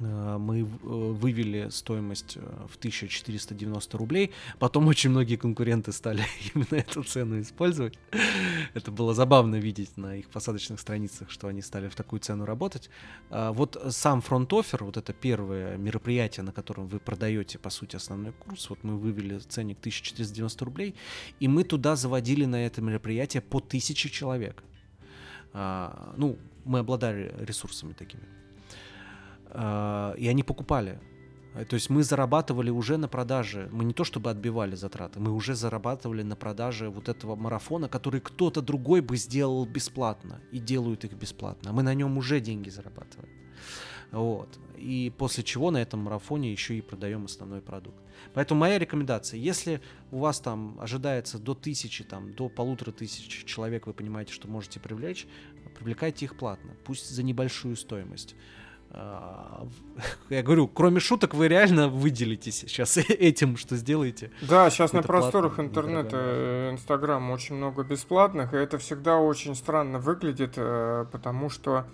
мы э, вывели стоимость э, в 1490 рублей. Потом очень многие конкуренты стали именно эту цену использовать. Это было забавно видеть на их посадочных страницах, что они стали в такую цену работать. Вот сам фронт-офер, вот это первое мероприятие, на котором вы продаете, по сути, основной курс, вот мы вывели ценник 1490 рублей, и мы туда заводили на это мероприятие по 1000 человек. Ну, мы обладали ресурсами такими. А, и они покупали. Э, то есть мы зарабатывали уже на продаже, мы не то чтобы отбивали затраты, мы уже зарабатывали на продаже вот этого марафона, который кто-то другой бы сделал бесплатно, и делают их бесплатно. А мы на нем уже деньги зарабатываем. Вот. И после чего на этом марафоне еще и продаем основной продукт. Поэтому моя рекомендация, если у вас там ожидается до тысячи, там, до полутора тысяч человек, вы понимаете, что можете привлечь, привлекайте их платно, пусть за небольшую стоимость. А, я говорю, кроме шуток, вы реально выделитесь сейчас этим, что сделаете. Да, сейчас на просторах интернета, э, Инстаграм очень много бесплатных, и это всегда очень странно выглядит, э, потому что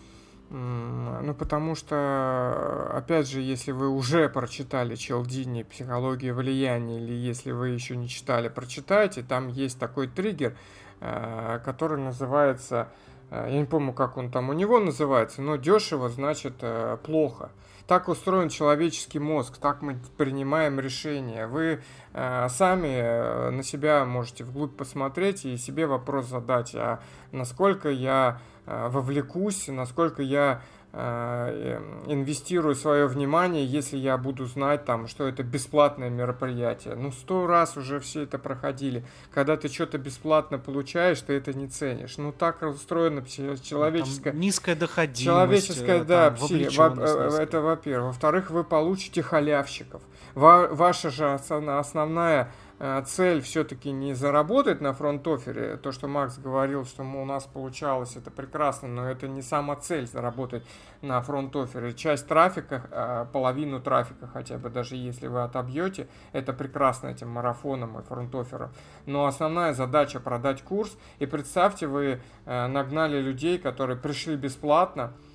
ну, потому что, опять же, если вы уже прочитали Челдини «Психология влияния», или если вы еще не читали, прочитайте, там есть такой триггер, э, который называется я не помню, как он там у него называется, но дешево значит плохо. Так устроен человеческий мозг, так мы принимаем решения. Вы э, сами э, на себя можете вглубь посмотреть и себе вопрос задать, а насколько я э, вовлекусь, насколько я Э, инвестирую свое внимание, если я буду знать, там, что это бесплатное мероприятие. Ну, сто раз уже все это проходили. Когда ты что-то бесплатно получаешь, ты это не ценишь. Ну, так устроено человеческое... Там низкая доходимость. Человеческая, да, пси... во... Э, это во-первых. Во-вторых, вы получите халявщиков. Ва... Ваша же основная Э, цель все-таки не заработать на фронт-офере, то, что Макс говорил, что у нас получалось, это прекрасно, но это не сама цель заработать на фронт-офере. Часть трафика, э, половину трафика хотя бы, даже если вы отобьете, это прекрасно этим марафоном и фронт-оффером. Но основная задача продать курс, и представьте, вы э, нагнали людей, которые пришли бесплатно, Э,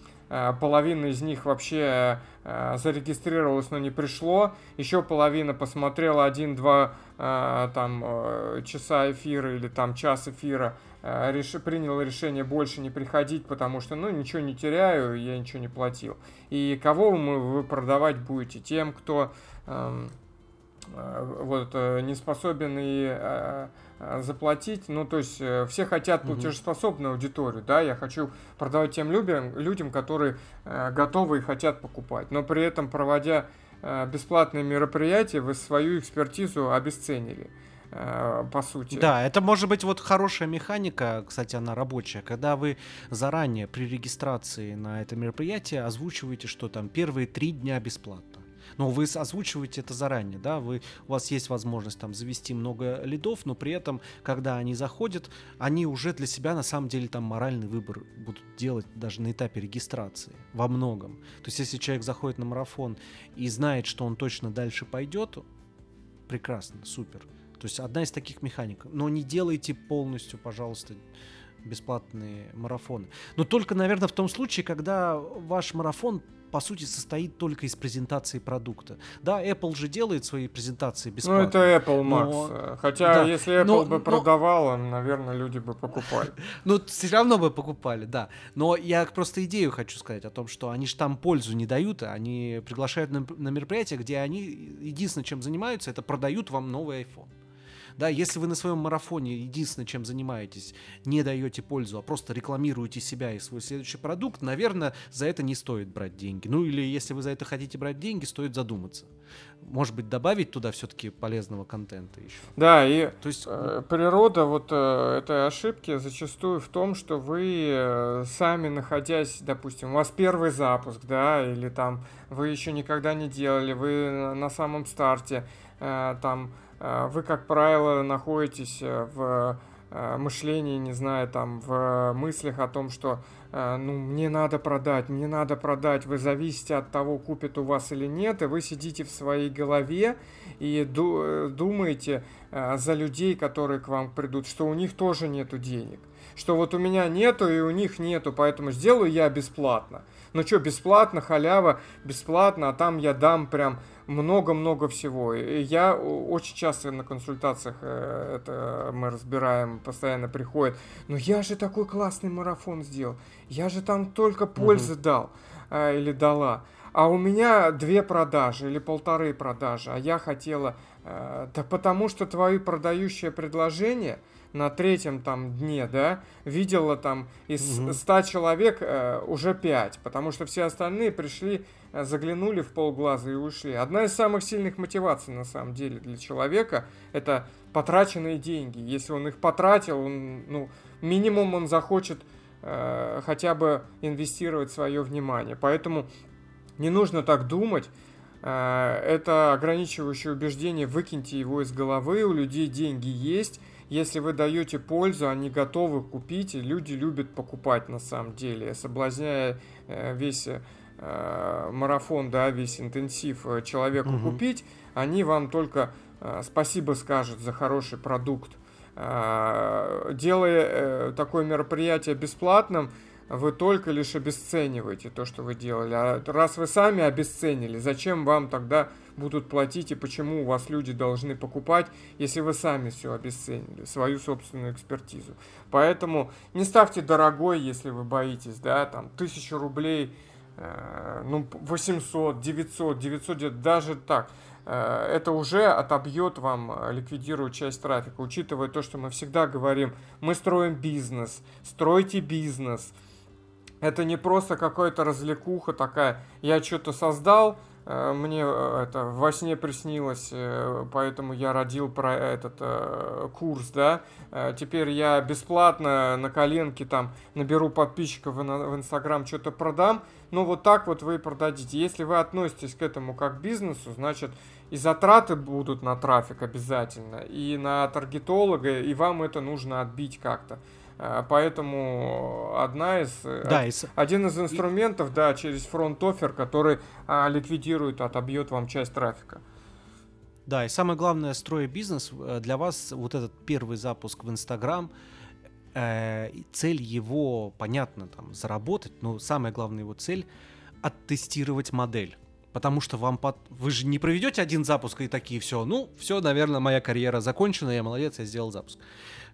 половина из них вообще э, зарегистрировалась, но не пришло, еще половина посмотрела один-два э, там часа эфира или там час эфира, реш... принял решение больше не приходить, потому что, ну, ничего не теряю, я ничего не платил. И кого мы, вы продавать будете? Тем, кто эм, вот, не способен и Э, заплатить. Ну, то есть э, все хотят платежеспособную аудиторию, да, я хочу продавать тем людям, людям которые э, готовы и хотят покупать. Но при этом, проводя бесплатные мероприятия, вы свою экспертизу обесценили по сути. Да, это может быть вот хорошая механика, кстати, она рабочая, когда вы заранее при регистрации на это мероприятие озвучиваете, что там первые три дня бесплатно. Но вы озвучиваете это заранее, да, вы, у вас есть возможность там завести много лидов, но при этом, когда они заходят, они уже для себя на самом деле там моральный выбор будут делать даже на этапе регистрации во многом. То есть если человек заходит на марафон и знает, что он точно дальше пойдет, прекрасно, супер. То есть одна из таких механик. Но не делайте полностью, пожалуйста, бесплатные марафоны. Но только, наверное, в том случае, когда ваш марафон по сути, состоит только из презентации продукта. Да, Apple же делает свои презентации бесплатно. Ну, это Apple, Max. Но... Хотя, да. если Apple но, бы но... продавала, наверное, люди бы покупали. Ну, все равно бы покупали, да. Но я просто идею хочу сказать о том, что они же там пользу не дают, они приглашают на, на мероприятия, где они единственное, чем занимаются, это продают вам новый iPhone. Да, если вы на своем марафоне единственное, чем занимаетесь, не даете пользу, а просто рекламируете себя и свой следующий продукт, наверное, за это не стоит брать деньги. Ну или если вы за это хотите брать деньги, стоит задуматься. Может быть, добавить туда все-таки полезного контента еще. Да, и То есть... э, природа вот э, этой ошибки зачастую в том, что вы э, сами находясь, допустим, у вас первый запуск, да, или там вы еще никогда не делали, вы на самом старте, э, там вы, как правило, находитесь э, в э, мышлении, не знаю, там, в мыслях о том, что, ну, мне надо продать, мне надо продать, вы зависите от того, купят у вас или нет, и вы сидите в своей голове и думаете за людей, которые к вам придут, что у них тоже нету денег, что вот у меня нету и у них нету, поэтому сделаю я бесплатно. Ну что, бесплатно, халява, бесплатно, а там я дам прям много-много всего. И я очень часто на консультациях э, это мы разбираем, постоянно приходит. Но я же такой классный марафон сделал. Я же там только пользы угу. дал э, или дала. А у меня две продажи или полторы продажи, а я хотела... Э, да потому что твои продающие предложения – на третьем там дне, да, видела там из угу. 100 человек э, уже 5, потому что все остальные пришли, э, заглянули в полглаза и ушли. Одна из самых сильных мотиваций на самом деле для человека это потраченные деньги. Если он их потратил, он, ну, минимум он захочет э, хотя бы инвестировать свое внимание. Поэтому не нужно так думать. Э, это ограничивающее убеждение, выкиньте его из головы, у людей деньги есть, если вы даете пользу, они готовы купить, и люди любят покупать на самом деле, соблазняя э, весь э, марафон, да, весь интенсив э, человеку угу. купить, они вам только спасибо скажут за хороший продукт. Делая такое мероприятие бесплатным, вы только лишь обесцениваете то, что вы делали. А раз вы сами обесценили, зачем вам тогда будут платить и почему у вас люди должны покупать, если вы сами все обесценили, свою собственную экспертизу. Поэтому не ставьте дорогой, если вы боитесь, да, там, тысячу рублей, э, ну, 800, 900, 900, даже так э, это уже отобьет вам, э, ликвидирует часть трафика, учитывая то, что мы всегда говорим, мы строим бизнес, стройте бизнес, это не просто какая-то развлекуха такая. Я что-то создал, мне э, это во сне приснилось, э, поэтому я родил про этот курс, да. Теперь я бесплатно на коленке там наберу подписчиков в Инстаграм, что-то продам. Ну вот так вот вы и продадите. Если вы относитесь к этому как к бизнесу, значит и затраты будут на трафик обязательно, и на таргетолога, и вам это нужно отбить как-то. А, поэтому одна из, э, да, од, один из инструментов, да, через фронт-офер, который а, ликвидирует, отобьет вам часть трафика. Да, и самое главное, строя бизнес, э, для вас вот этот первый запуск в Инстаграм, э, цель его, понятно, там, заработать, но самая главная его цель — оттестировать модель. Потому что вам под... вы же не проведете один запуск и такие все, ну, все, наверное, моя карьера закончена, я молодец, я сделал запуск.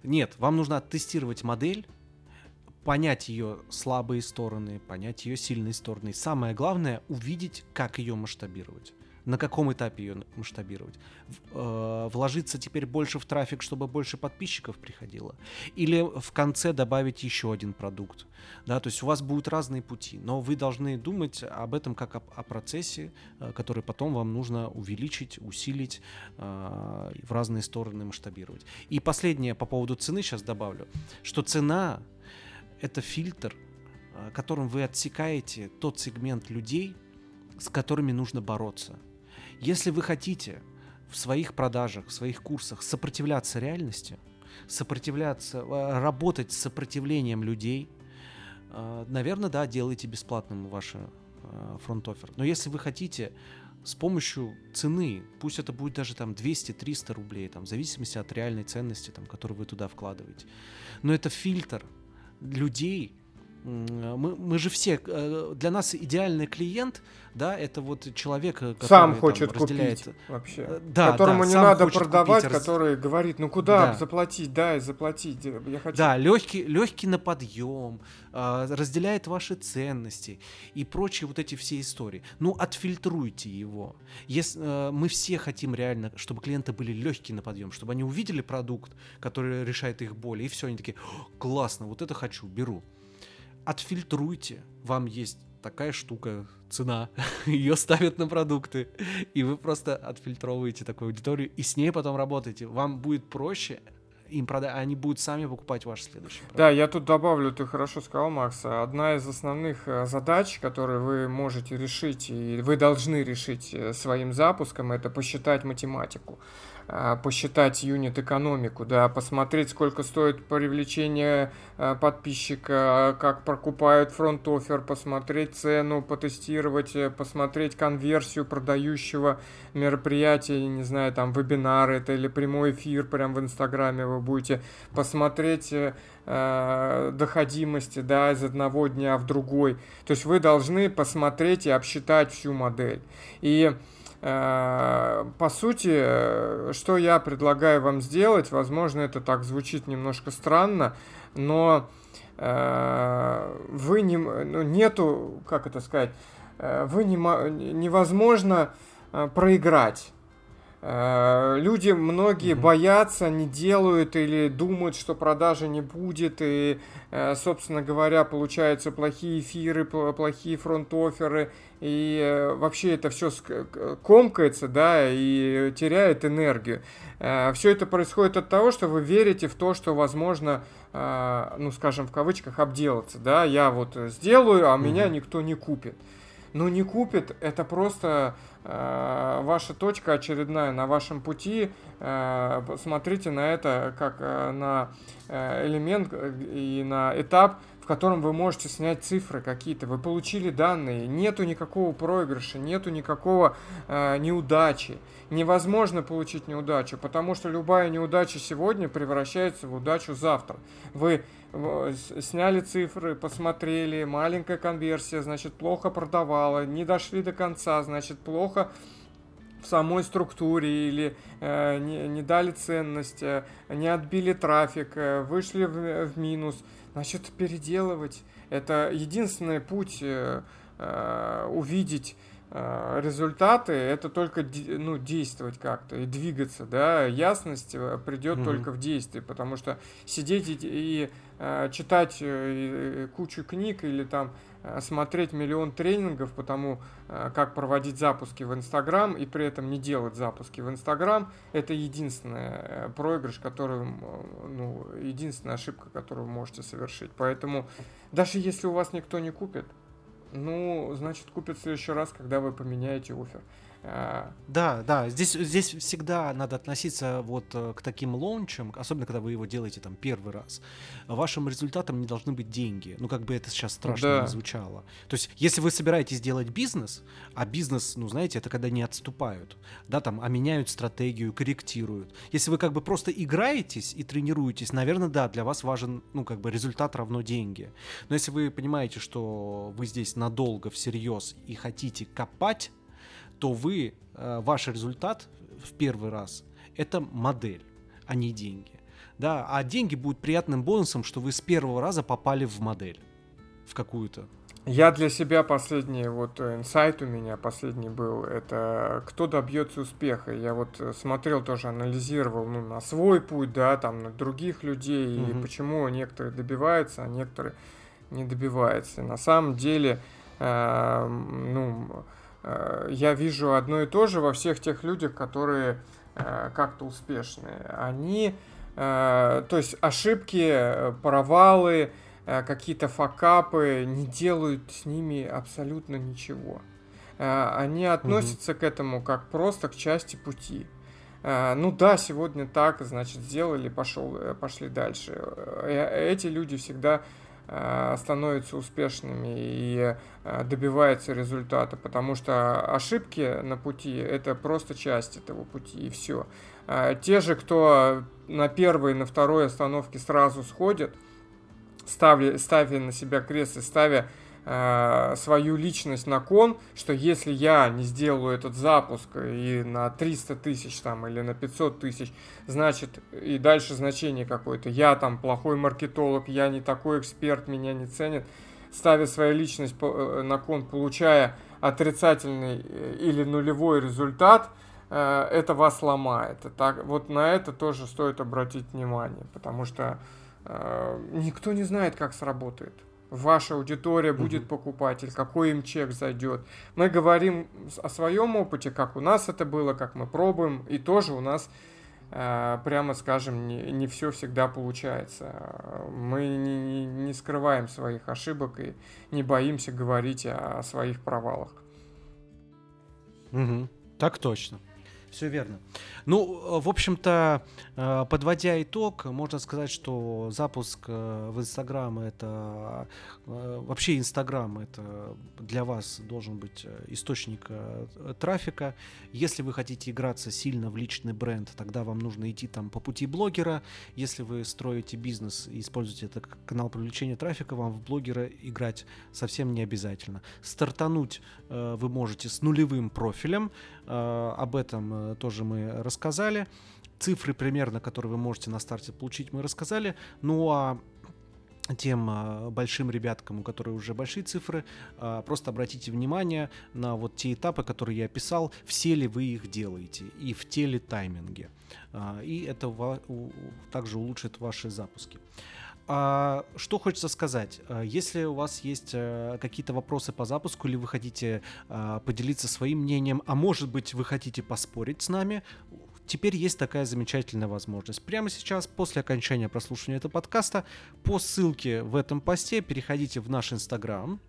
Нет, вам нужно оттестировать модель, понять ее слабые стороны, понять ее сильные стороны. Самое главное, увидеть, как ее масштабировать на каком этапе ее масштабировать? Э, вложиться теперь больше в трафик, чтобы больше подписчиков приходило? Или в конце добавить еще один продукт? Да, то есть у вас будут разные пути, но вы должны думать об этом как о, о процессе, э, который потом вам нужно увеличить, усилить, э, в разные стороны масштабировать. И последнее по поводу цены сейчас добавлю, что цена это фильтр, которым вы отсекаете тот сегмент людей, с которыми нужно бороться. Если вы хотите в своих продажах, в своих курсах сопротивляться реальности, сопротивляться, э, работать с сопротивлением людей, э, наверное, да, делайте бесплатным ваш э, фронт-оффер. Но если вы хотите с помощью цены, пусть это будет даже там 200-300 рублей, там, в зависимости от реальной ценности, там, которую вы туда вкладываете. Но это фильтр людей, мы, мы же все, э, для нас идеальный клиент, да, это вот человек, который сам хочет там, разделяет... купить вообще, э, да, которому да, не надо продавать, купить, который раз... говорит, ну куда да. заплатить, да, заплатить, я хочу. Да, легкий, легкий на подъем, разделяет ваши ценности и прочие вот эти все истории. Ну отфильтруйте его. Если э, мы все хотим реально, чтобы клиенты были легкие на подъем, чтобы они увидели продукт, который решает их боли, и все, они такие, классно, вот это хочу, беру отфильтруйте. Вам есть такая штука, цена, ее ставят на продукты, и вы просто отфильтровываете такую аудиторию, и с ней потом работаете. Вам будет проще им продать, а они будут сами покупать ваш следующий продукт. Да, я тут добавлю, ты хорошо сказал, Макс, одна из основных э, задач, которые вы можете решить, и вы должны решить э, своим запуском, это посчитать математику. А, посчитать юнит-экономику, да, посмотреть, сколько стоит привлечение а, подписчика, как прокупают фронт-офер, посмотреть цену, потестировать, э, посмотреть конверсию продающего мероприятия, не знаю, там, вебинары это или прямой эфир прям в Инстаграме вы будете, посмотреть э, э доходимости, да, из одного дня в другой. То есть вы должны посмотреть и обсчитать всю модель. И по сути, что я предлагаю вам сделать, возможно, это так звучит немножко странно, но э, вы не, ну, нету, как это сказать, э, вы не, невозможно проиграть. Люди многие mm-hmm. боятся, не делают или думают, что продажи не будет, и, собственно говоря, получаются плохие эфиры, плохие фронт-оферы, и э, вообще это все комкается, да, и теряет энергию. Э, все это происходит от того, что вы верите в то, что возможно, э, ну, скажем, в кавычках, обделаться, да, я вот сделаю, а mm-hmm. меня никто не купит. Ну, не купит, это просто э, ваша точка очередная на вашем пути. Э, смотрите на это как э, на э, элемент и на этап, котором вы можете снять цифры какие-то, вы получили данные, нету никакого проигрыша, нету никакого э, неудачи. Невозможно получить неудачу, потому что любая неудача сегодня превращается в удачу завтра. Вы сняли цифры, посмотрели, маленькая конверсия, значит, плохо продавала, не дошли до конца, значит, плохо в самой структуре или э, не, не дали ценность, э, не отбили трафик, э, вышли в, в минус, значит, переделывать. Это единственный путь э, э, увидеть результаты, это только ну, действовать как-то и двигаться, да, ясность э, придет mm-hmm. только в действии, потому что сидеть и, и э, читать э, кучу книг или там Э, смотреть миллион тренингов по тому, э, как проводить запуски в Инстаграм и при этом не делать запуски в Инстаграм, это единственный э, проигрыш, который, ну, единственная ошибка, которую вы можете совершить. Поэтому даже если у вас никто не купит, ну, значит, купит в следующий раз, когда вы поменяете офер. А, да, да, здесь, здесь всегда надо относиться вот э, к таким лончам, особенно когда вы его делаете там первый раз. Вашим результатом не должны быть деньги. Ну, как бы это сейчас страшно да. не звучало. То есть, если вы собираетесь делать бизнес, а бизнес, ну, знаете, это когда не отступают, да, там, а меняют стратегию, корректируют. Если вы как бы просто играетесь и тренируетесь, наверное, да, для вас важен, ну, как бы результат равно деньги. Но если вы понимаете, что вы здесь надолго, всерьез и хотите копать, то вы, э, ваш результат в первый раз это модель, а не деньги. Да, а деньги будут приятным бонусом, что вы с первого раза попали в модель, в какую-то. Я для себя последний, вот э, инсайт у меня последний был, это кто добьется успеха. Я вот э, смотрел тоже, анализировал ну, на свой путь, да, там, на других людей, угу. и почему некоторые добиваются, а некоторые не добиваются. И на самом деле, э, ну, я вижу одно и то же во всех тех людях, которые э, как-то успешные. Они, э, то есть ошибки, провалы, какие-то факапы не делают с ними абсолютно ничего. Они относятся угу. к этому как просто к части пути. Ну да, сегодня так, значит, сделали, пошел, пошли дальше. Эти люди всегда Э, становятся успешными и э, добиваются результата, потому что ошибки на пути это просто часть этого пути и все. Э, те же, кто на первой и на второй остановке сразу сходят, ставя, ставя на себя крест и ставя Э, свою личность на кон, что если я не сделаю этот запуск и на 300 тысяч там или на 500 тысяч, значит и дальше значение какое-то, я там плохой маркетолог, я не такой эксперт, меня не ценят, ставя свою личность э, на кон, получая отрицательный э, или нулевой результат, это вас ломает. Так, вот на это тоже стоит обратить внимание, потому что никто не знает, как сработает ваша аудитория будет угу. покупатель, какой им чек зайдет. Мы говорим о своем опыте, как у нас это было, как мы пробуем, и тоже у нас, э, прямо скажем, не, не все всегда получается. Мы не, не скрываем своих ошибок и не боимся говорить о, о своих провалах. Угу. Так точно. Все верно. Ну, в общем-то, э, подводя итог, можно сказать, что запуск э, в Инстаграм это э, вообще Инстаграм это для вас должен быть источник трафика. Если вы хотите играться сильно в личный бренд, тогда вам нужно идти там по пути блогера. Если вы строите бизнес и используете это как канал привлечения трафика, вам в блогера играть совсем не обязательно. Стартануть вы можете с нулевым профилем. Об этом тоже мы рассказали. Цифры примерно, которые вы можете на старте получить, мы рассказали. Ну а тем а, большим ребяткам, у которых уже большие цифры, просто обратите внимание на вот те этапы, которые я описал, все ли вы их делаете и в те ли тайминге. И это также улучшит ваши запуски. А, что хочется сказать? Если у вас есть какие-то вопросы по запуску, или вы хотите поделиться своим мнением, а может быть вы хотите поспорить с нами, теперь есть такая замечательная возможность. Прямо сейчас, после окончания прослушивания этого подкаста, по ссылке в этом посте переходите в наш Инстаграм,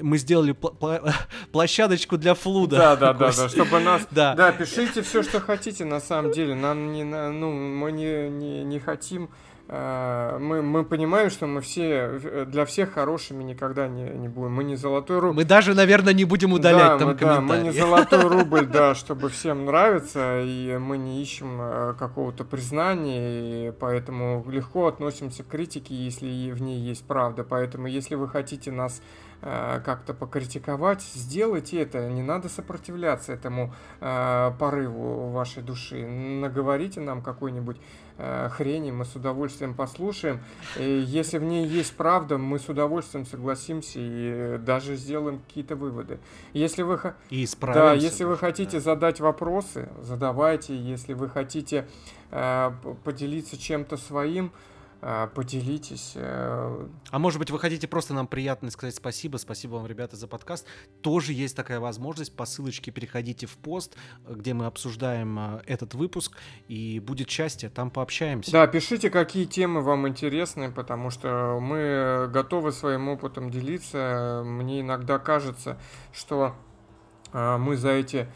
мы сделали пл- пл- площадочку для флуда. Да, да, да, да, чтобы нас... Да. да, пишите все, что хотите, на самом деле. Нам не, ну, мы не, не, не хотим э, мы, мы понимаем, что мы все для всех хорошими никогда не, не будем. Мы не золотой рубль. Мы даже, наверное, не будем удалять да, там мы, комментарии. Да, мы не золотой рубль, да, чтобы всем нравиться, и мы не ищем э, какого-то признания, и поэтому легко относимся к критике, если в ней есть правда. Поэтому, если вы хотите нас Э, как-то покритиковать, сделайте это. Не надо сопротивляться этому э, порыву вашей души. Наговорите нам какой-нибудь э, хрени, мы с удовольствием послушаем. И если в ней есть правда, мы с удовольствием согласимся и даже сделаем какие-то выводы. Если вы, и да, если вы хотите да. задать вопросы, задавайте. Если вы хотите э, поделиться чем-то своим, поделитесь. Э, а может быть, вы хотите просто нам приятно сказать спасибо, спасибо вам, ребята, за подкаст. Тоже есть такая возможность. По ссылочке переходите в пост, где мы обсуждаем э, этот выпуск, и будет счастье, там пообщаемся. Да, пишите, какие темы вам интересны, потому что мы готовы своим опытом делиться. Мне иногда кажется, что э, мы за эти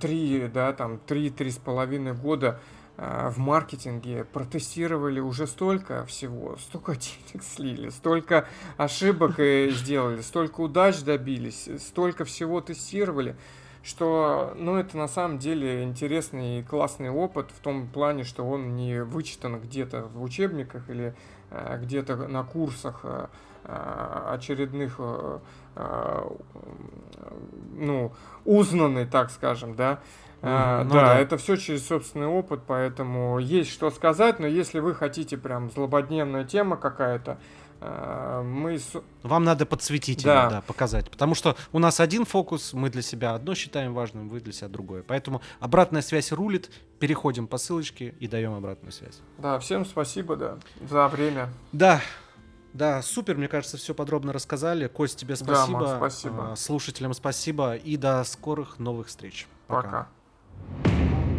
три, да, там, три-три с половиной года в маркетинге протестировали уже столько всего, столько денег слили, столько ошибок сделали, столько удач добились, столько всего тестировали, что, ну, это на самом деле интересный и классный опыт в том плане, что он не вычитан где-то в учебниках или э, где-то на курсах э, очередных, ну, узнанный, так скажем, да, а, ну, да, да, это все через собственный опыт, поэтому есть что сказать, но если вы хотите прям злободневная тема какая-то, а, мы... Вам надо подсветить да. ее, да, показать. Потому что у нас один фокус, мы для себя одно считаем важным, вы для себя другое. Поэтому обратная связь рулит, переходим по ссылочке и даем обратную связь. Да, всем спасибо, да, за время. Да, да, супер, мне кажется, все подробно рассказали. Кость, тебе спасибо. Да, Макс, спасибо. А, слушателям спасибо и до скорых новых встреч. Пока. Пока. Thank you.